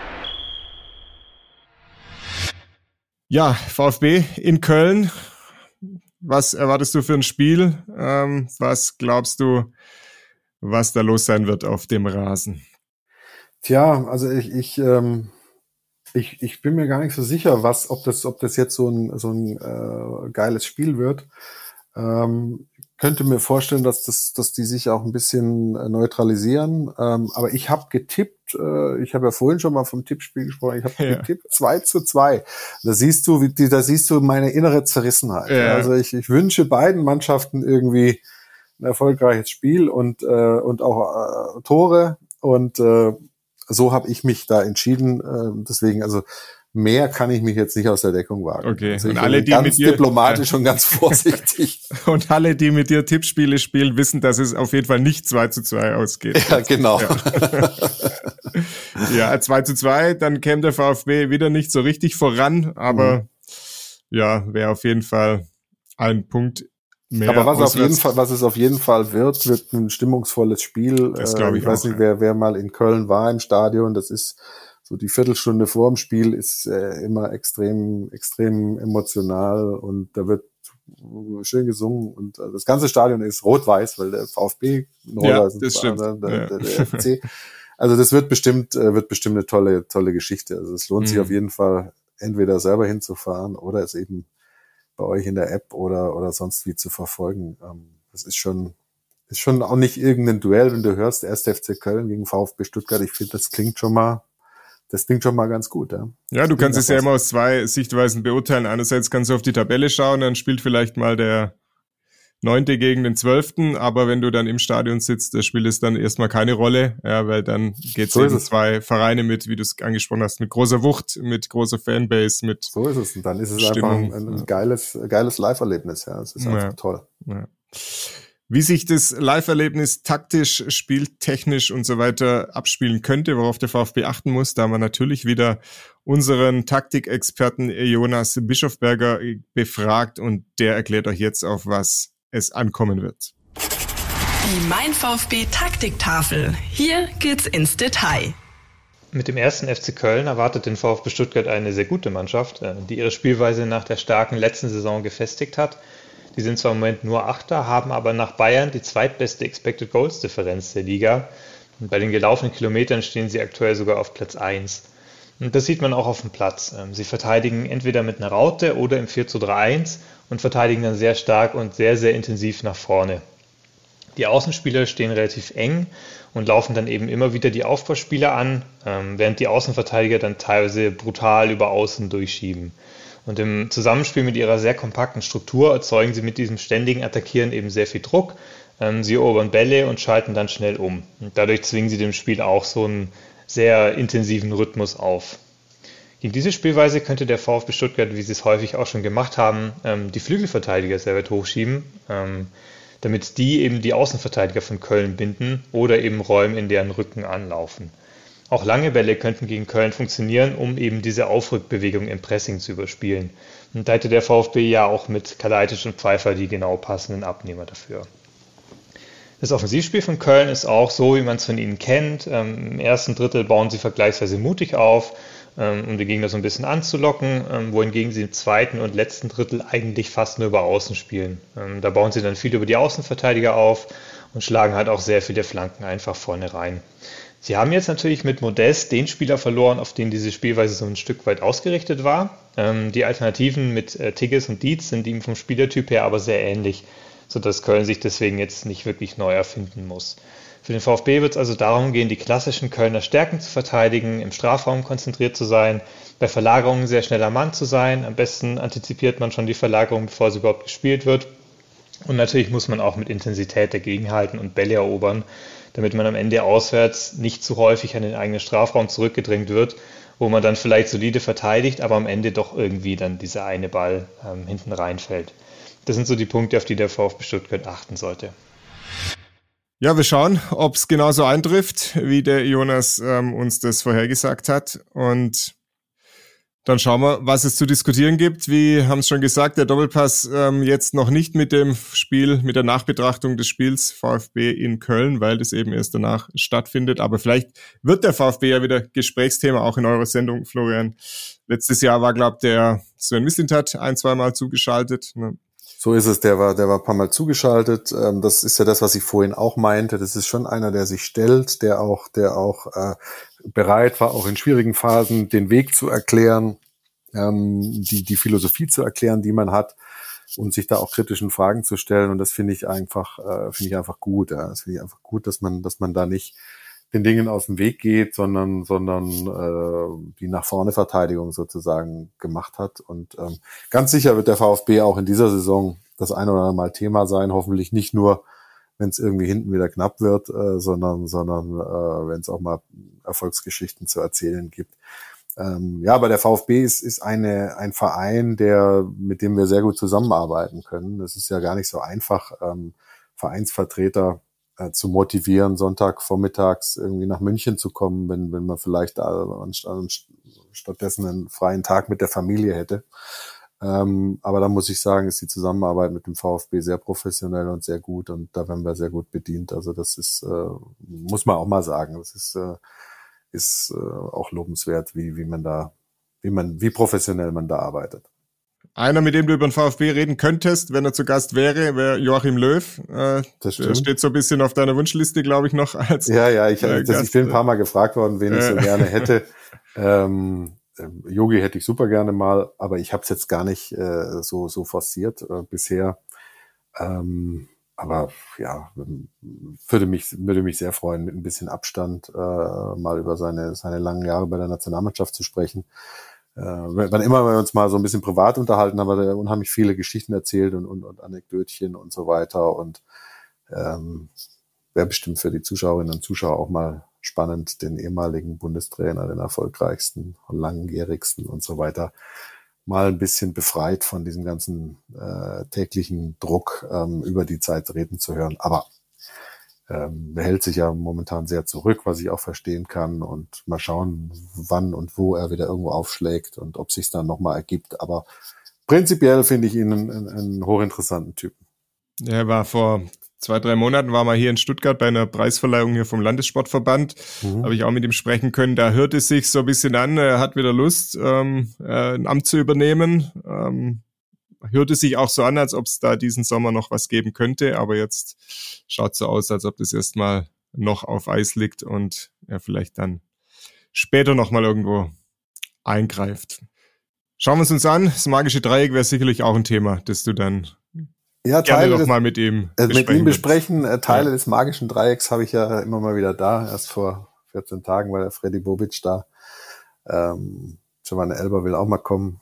Ja, VfB in Köln. Was erwartest du für ein Spiel? Ähm, was glaubst du, was da los sein wird auf dem Rasen? Tja, also ich, ich, ähm, ich, ich bin mir gar nicht so sicher, was, ob das, ob das jetzt so ein, so ein äh, geiles Spiel wird. Ähm, könnte mir vorstellen, dass, das, dass die sich auch ein bisschen äh, neutralisieren. Ähm, aber ich habe getippt, äh, ich habe ja vorhin schon mal vom Tippspiel gesprochen, ich habe ja. getippt 2 zu 2. Da siehst du, wie, da siehst du meine innere Zerrissenheit. Ja. Also ich, ich wünsche beiden Mannschaften irgendwie ein erfolgreiches Spiel und, äh, und auch äh, Tore. Und äh, so habe ich mich da entschieden. Äh, deswegen, also mehr kann ich mich jetzt nicht aus der Deckung wagen. Okay. Also und alle, die ganz mit dir, diplomatisch ja. und ganz vorsichtig. und alle, die mit dir Tippspiele spielen, wissen, dass es auf jeden Fall nicht 2 zu 2 ausgeht. Ja, genau. Ja. ja, 2 zu 2, dann käme der VfB wieder nicht so richtig voran, aber mhm. ja, wäre auf jeden Fall ein Punkt Mehr Aber was auf jeden Fall, was es auf jeden Fall wird, wird ein stimmungsvolles Spiel. Das glaube ich, ich weiß auch, nicht, wer, wer mal in Köln war im Stadion. Das ist so die Viertelstunde vor dem Spiel ist äh, immer extrem, extrem emotional und da wird schön gesungen und äh, das ganze Stadion ist rot-weiß, weil der VfB ja, das stimmt. Der, der, der, der FC. Also das wird bestimmt, äh, wird bestimmt eine tolle, tolle Geschichte. Also es lohnt mhm. sich auf jeden Fall, entweder selber hinzufahren oder es eben bei euch in der App oder, oder sonst wie zu verfolgen. Ähm, das ist schon, ist schon auch nicht irgendein Duell, wenn du hörst, 1. FC Köln gegen VfB Stuttgart. Ich finde, das klingt schon mal, das klingt schon mal ganz gut. Ja, ja du kannst es ja immer aus zwei Sichtweisen beurteilen. Einerseits kannst du auf die Tabelle schauen, dann spielt vielleicht mal der Neunte gegen den Zwölften, aber wenn du dann im Stadion sitzt, das spielt es dann erstmal keine Rolle, ja, weil dann geht so es zwei Vereine mit, wie du es angesprochen hast, mit großer Wucht, mit großer Fanbase, mit So ist es. Und dann ist es Stimmung. einfach ein, ein geiles, geiles Live-Erlebnis, ja. Es ist einfach ja. toll. Ja. Wie sich das Live-Erlebnis taktisch, spieltechnisch und so weiter abspielen könnte, worauf der VfB achten muss, da haben wir natürlich wieder unseren Taktikexperten Jonas Bischofberger befragt und der erklärt euch jetzt auf was es ankommen wird. Die Mein VfB Taktiktafel. Hier geht's ins Detail. Mit dem ersten FC Köln erwartet den VfB Stuttgart eine sehr gute Mannschaft, äh, die ihre Spielweise nach der starken letzten Saison gefestigt hat. Die sind zwar im Moment nur Achter, haben aber nach Bayern die zweitbeste Expected Goals Differenz der Liga. Und bei den gelaufenen Kilometern stehen sie aktuell sogar auf Platz 1. Und das sieht man auch auf dem Platz. Ähm, sie verteidigen entweder mit einer Raute oder im 4 zu 3-1 und verteidigen dann sehr stark und sehr, sehr intensiv nach vorne. Die Außenspieler stehen relativ eng und laufen dann eben immer wieder die Aufbauspieler an, ähm, während die Außenverteidiger dann teilweise brutal über Außen durchschieben. Und im Zusammenspiel mit ihrer sehr kompakten Struktur erzeugen sie mit diesem ständigen Attackieren eben sehr viel Druck. Ähm, sie erobern Bälle und schalten dann schnell um. Und dadurch zwingen sie dem Spiel auch so einen sehr intensiven Rhythmus auf. Gegen diese Spielweise könnte der VfB Stuttgart, wie sie es häufig auch schon gemacht haben, ähm, die Flügelverteidiger sehr weit hochschieben, ähm, damit die eben die Außenverteidiger von Köln binden oder eben räumen, in deren Rücken anlaufen. Auch lange Bälle könnten gegen Köln funktionieren, um eben diese Aufrückbewegung im Pressing zu überspielen. Und da hätte der VfB ja auch mit Kalaitic und Pfeiffer die genau passenden Abnehmer dafür. Das Offensivspiel von Köln ist auch so, wie man es von ihnen kennt. Ähm, Im ersten Drittel bauen sie vergleichsweise mutig auf, ähm, um die Gegner so ein bisschen anzulocken, ähm, wohingegen sie im zweiten und letzten Drittel eigentlich fast nur über Außen spielen. Da bauen sie dann viel über die Außenverteidiger auf und schlagen halt auch sehr viele Flanken einfach vorne rein. Sie haben jetzt natürlich mit Modest den Spieler verloren, auf den diese Spielweise so ein Stück weit ausgerichtet war. Ähm, die Alternativen mit äh, Tigges und Dietz sind ihm vom Spielertyp her aber sehr ähnlich sodass Köln sich deswegen jetzt nicht wirklich neu erfinden muss. Für den VfB wird es also darum gehen, die klassischen Kölner Stärken zu verteidigen, im Strafraum konzentriert zu sein, bei Verlagerungen sehr schneller Mann zu sein. Am besten antizipiert man schon die Verlagerung, bevor sie überhaupt gespielt wird. Und natürlich muss man auch mit Intensität dagegenhalten und Bälle erobern, damit man am Ende auswärts nicht zu häufig an den eigenen Strafraum zurückgedrängt wird, wo man dann vielleicht solide verteidigt, aber am Ende doch irgendwie dann dieser eine Ball ähm, hinten reinfällt. Das sind so die Punkte, auf die der VfB Stuttgart achten sollte. Ja, wir schauen, ob es genauso eintrifft, wie der Jonas ähm, uns das vorhergesagt hat. Und dann schauen wir, was es zu diskutieren gibt. Wie haben es schon gesagt, der Doppelpass ähm, jetzt noch nicht mit dem Spiel, mit der Nachbetrachtung des Spiels VfB in Köln, weil das eben erst danach stattfindet. Aber vielleicht wird der VfB ja wieder Gesprächsthema, auch in eurer Sendung, Florian. Letztes Jahr war, glaube der Sven Mislintat ein, zweimal zugeschaltet. Ne? So ist es, der war, der war ein paar Mal zugeschaltet. Ähm, das ist ja das, was ich vorhin auch meinte. Das ist schon einer, der sich stellt, der auch, der auch äh, bereit war, auch in schwierigen Phasen den Weg zu erklären, ähm, die, die Philosophie zu erklären, die man hat und sich da auch kritischen Fragen zu stellen. Und das finde ich einfach, äh, finde ich einfach gut. Ja. Das finde ich einfach gut, dass man, dass man da nicht den Dingen aus dem Weg geht, sondern, sondern äh, die nach vorne Verteidigung sozusagen gemacht hat. Und ähm, ganz sicher wird der VfB auch in dieser Saison das ein oder andere Mal Thema sein. Hoffentlich nicht nur, wenn es irgendwie hinten wieder knapp wird, äh, sondern, sondern äh, wenn es auch mal Erfolgsgeschichten zu erzählen gibt. Ähm, ja, aber der VfB ist, ist eine, ein Verein, der, mit dem wir sehr gut zusammenarbeiten können. Das ist ja gar nicht so einfach, ähm, Vereinsvertreter äh, zu motivieren, Sonntag vormittags irgendwie nach München zu kommen, wenn, wenn man vielleicht da stattdessen einen freien Tag mit der Familie hätte. Ähm, aber da muss ich sagen, ist die Zusammenarbeit mit dem VfB sehr professionell und sehr gut und da werden wir sehr gut bedient. Also das ist, äh, muss man auch mal sagen, das ist, äh, ist äh, auch lobenswert, wie, wie man da, wie man, wie professionell man da arbeitet. Einer, mit dem du über den VfB reden könntest, wenn er zu Gast wäre, wäre Joachim Löw. Äh, das stimmt. steht so ein bisschen auf deiner Wunschliste, glaube ich, noch als. Ja, ja, ich, äh, das, ich bin ein paar Mal gefragt worden, wen ich so gerne hätte. Ähm, ähm, Yogi hätte ich super gerne mal, aber ich habe es jetzt gar nicht äh, so, so forciert äh, bisher. Ähm, aber ja, würde mich, würde mich sehr freuen, mit ein bisschen Abstand äh, mal über seine, seine langen Jahre bei der Nationalmannschaft zu sprechen äh, wann immer wir uns mal so ein bisschen privat unterhalten, haben wir unheimlich viele Geschichten erzählt und, und, und Anekdötchen und so weiter. Und ähm, wäre bestimmt für die Zuschauerinnen und Zuschauer auch mal spannend, den ehemaligen Bundestrainer, den erfolgreichsten, langjährigsten und so weiter, mal ein bisschen befreit von diesem ganzen äh, täglichen Druck ähm, über die Zeit reden zu hören. Aber ähm, er hält sich ja momentan sehr zurück, was ich auch verstehen kann. Und mal schauen, wann und wo er wieder irgendwo aufschlägt und ob sich dann nochmal ergibt. Aber prinzipiell finde ich ihn einen, einen hochinteressanten Typen. Er war vor zwei, drei Monaten war mal hier in Stuttgart bei einer Preisverleihung hier vom Landessportverband. Mhm. Habe ich auch mit ihm sprechen können. Da hört es sich so ein bisschen an, er hat wieder Lust, ähm, äh, ein Amt zu übernehmen. Ähm, hörte sich auch so an, als ob es da diesen Sommer noch was geben könnte, aber jetzt schaut so aus, als ob das erstmal noch auf Eis liegt und er vielleicht dann später nochmal irgendwo eingreift. Schauen wir es uns an. Das magische Dreieck wäre sicherlich auch ein Thema, das du dann ja, Teile noch mal mit ihm äh, mit ihm besprechen. Äh, Teile ja. des magischen Dreiecks habe ich ja immer mal wieder da. Erst vor 14 Tagen war der Freddy Bobic da. Ähm, Giovanni Elber will auch mal kommen.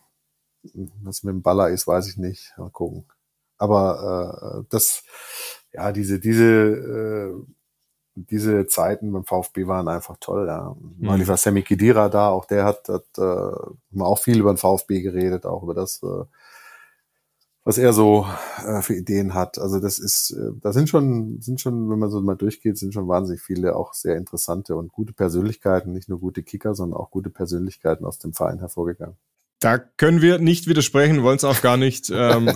Was mit dem Baller ist, weiß ich nicht. Mal gucken. Aber äh, das, ja, diese, diese, äh, diese Zeiten beim VfB waren einfach toll. Ja. Mhm. war Sammy Kedira da, auch der hat, hat äh, auch viel über den VfB geredet, auch über das, äh, was er so äh, für Ideen hat. Also das ist, äh, da sind schon, sind schon, wenn man so mal durchgeht, sind schon wahnsinnig viele auch sehr interessante und gute Persönlichkeiten, nicht nur gute Kicker, sondern auch gute Persönlichkeiten aus dem Verein hervorgegangen. Da können wir nicht widersprechen, wollen es auch gar nicht, ähm,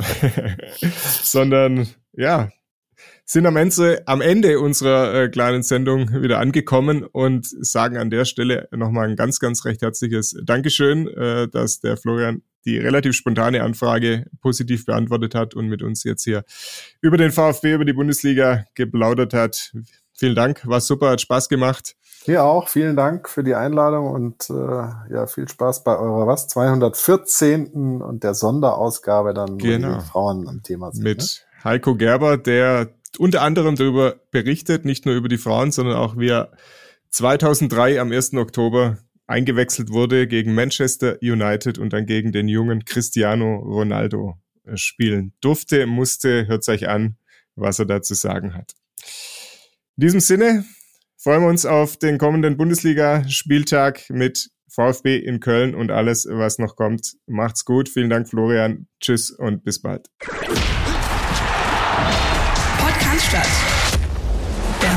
sondern ja, sind am Ende, am Ende unserer äh, kleinen Sendung wieder angekommen und sagen an der Stelle nochmal ein ganz, ganz recht herzliches Dankeschön, äh, dass der Florian die relativ spontane Anfrage positiv beantwortet hat und mit uns jetzt hier über den VfB, über die Bundesliga geplaudert hat. Vielen Dank, war super, hat Spaß gemacht. Hier auch, vielen Dank für die Einladung und äh, ja, viel Spaß bei eurer was 214. und der Sonderausgabe dann, genau. wo die Frauen am Thema sind. Mit ne? Heiko Gerber, der unter anderem darüber berichtet, nicht nur über die Frauen, sondern auch wie er 2003 am 1. Oktober eingewechselt wurde gegen Manchester United und dann gegen den jungen Cristiano Ronaldo äh, spielen durfte, musste. Hört euch an, was er dazu sagen hat. In diesem Sinne freuen wir uns auf den kommenden Bundesliga-Spieltag mit VfB in Köln und alles, was noch kommt. Macht's gut. Vielen Dank, Florian. Tschüss und bis bald. Podcast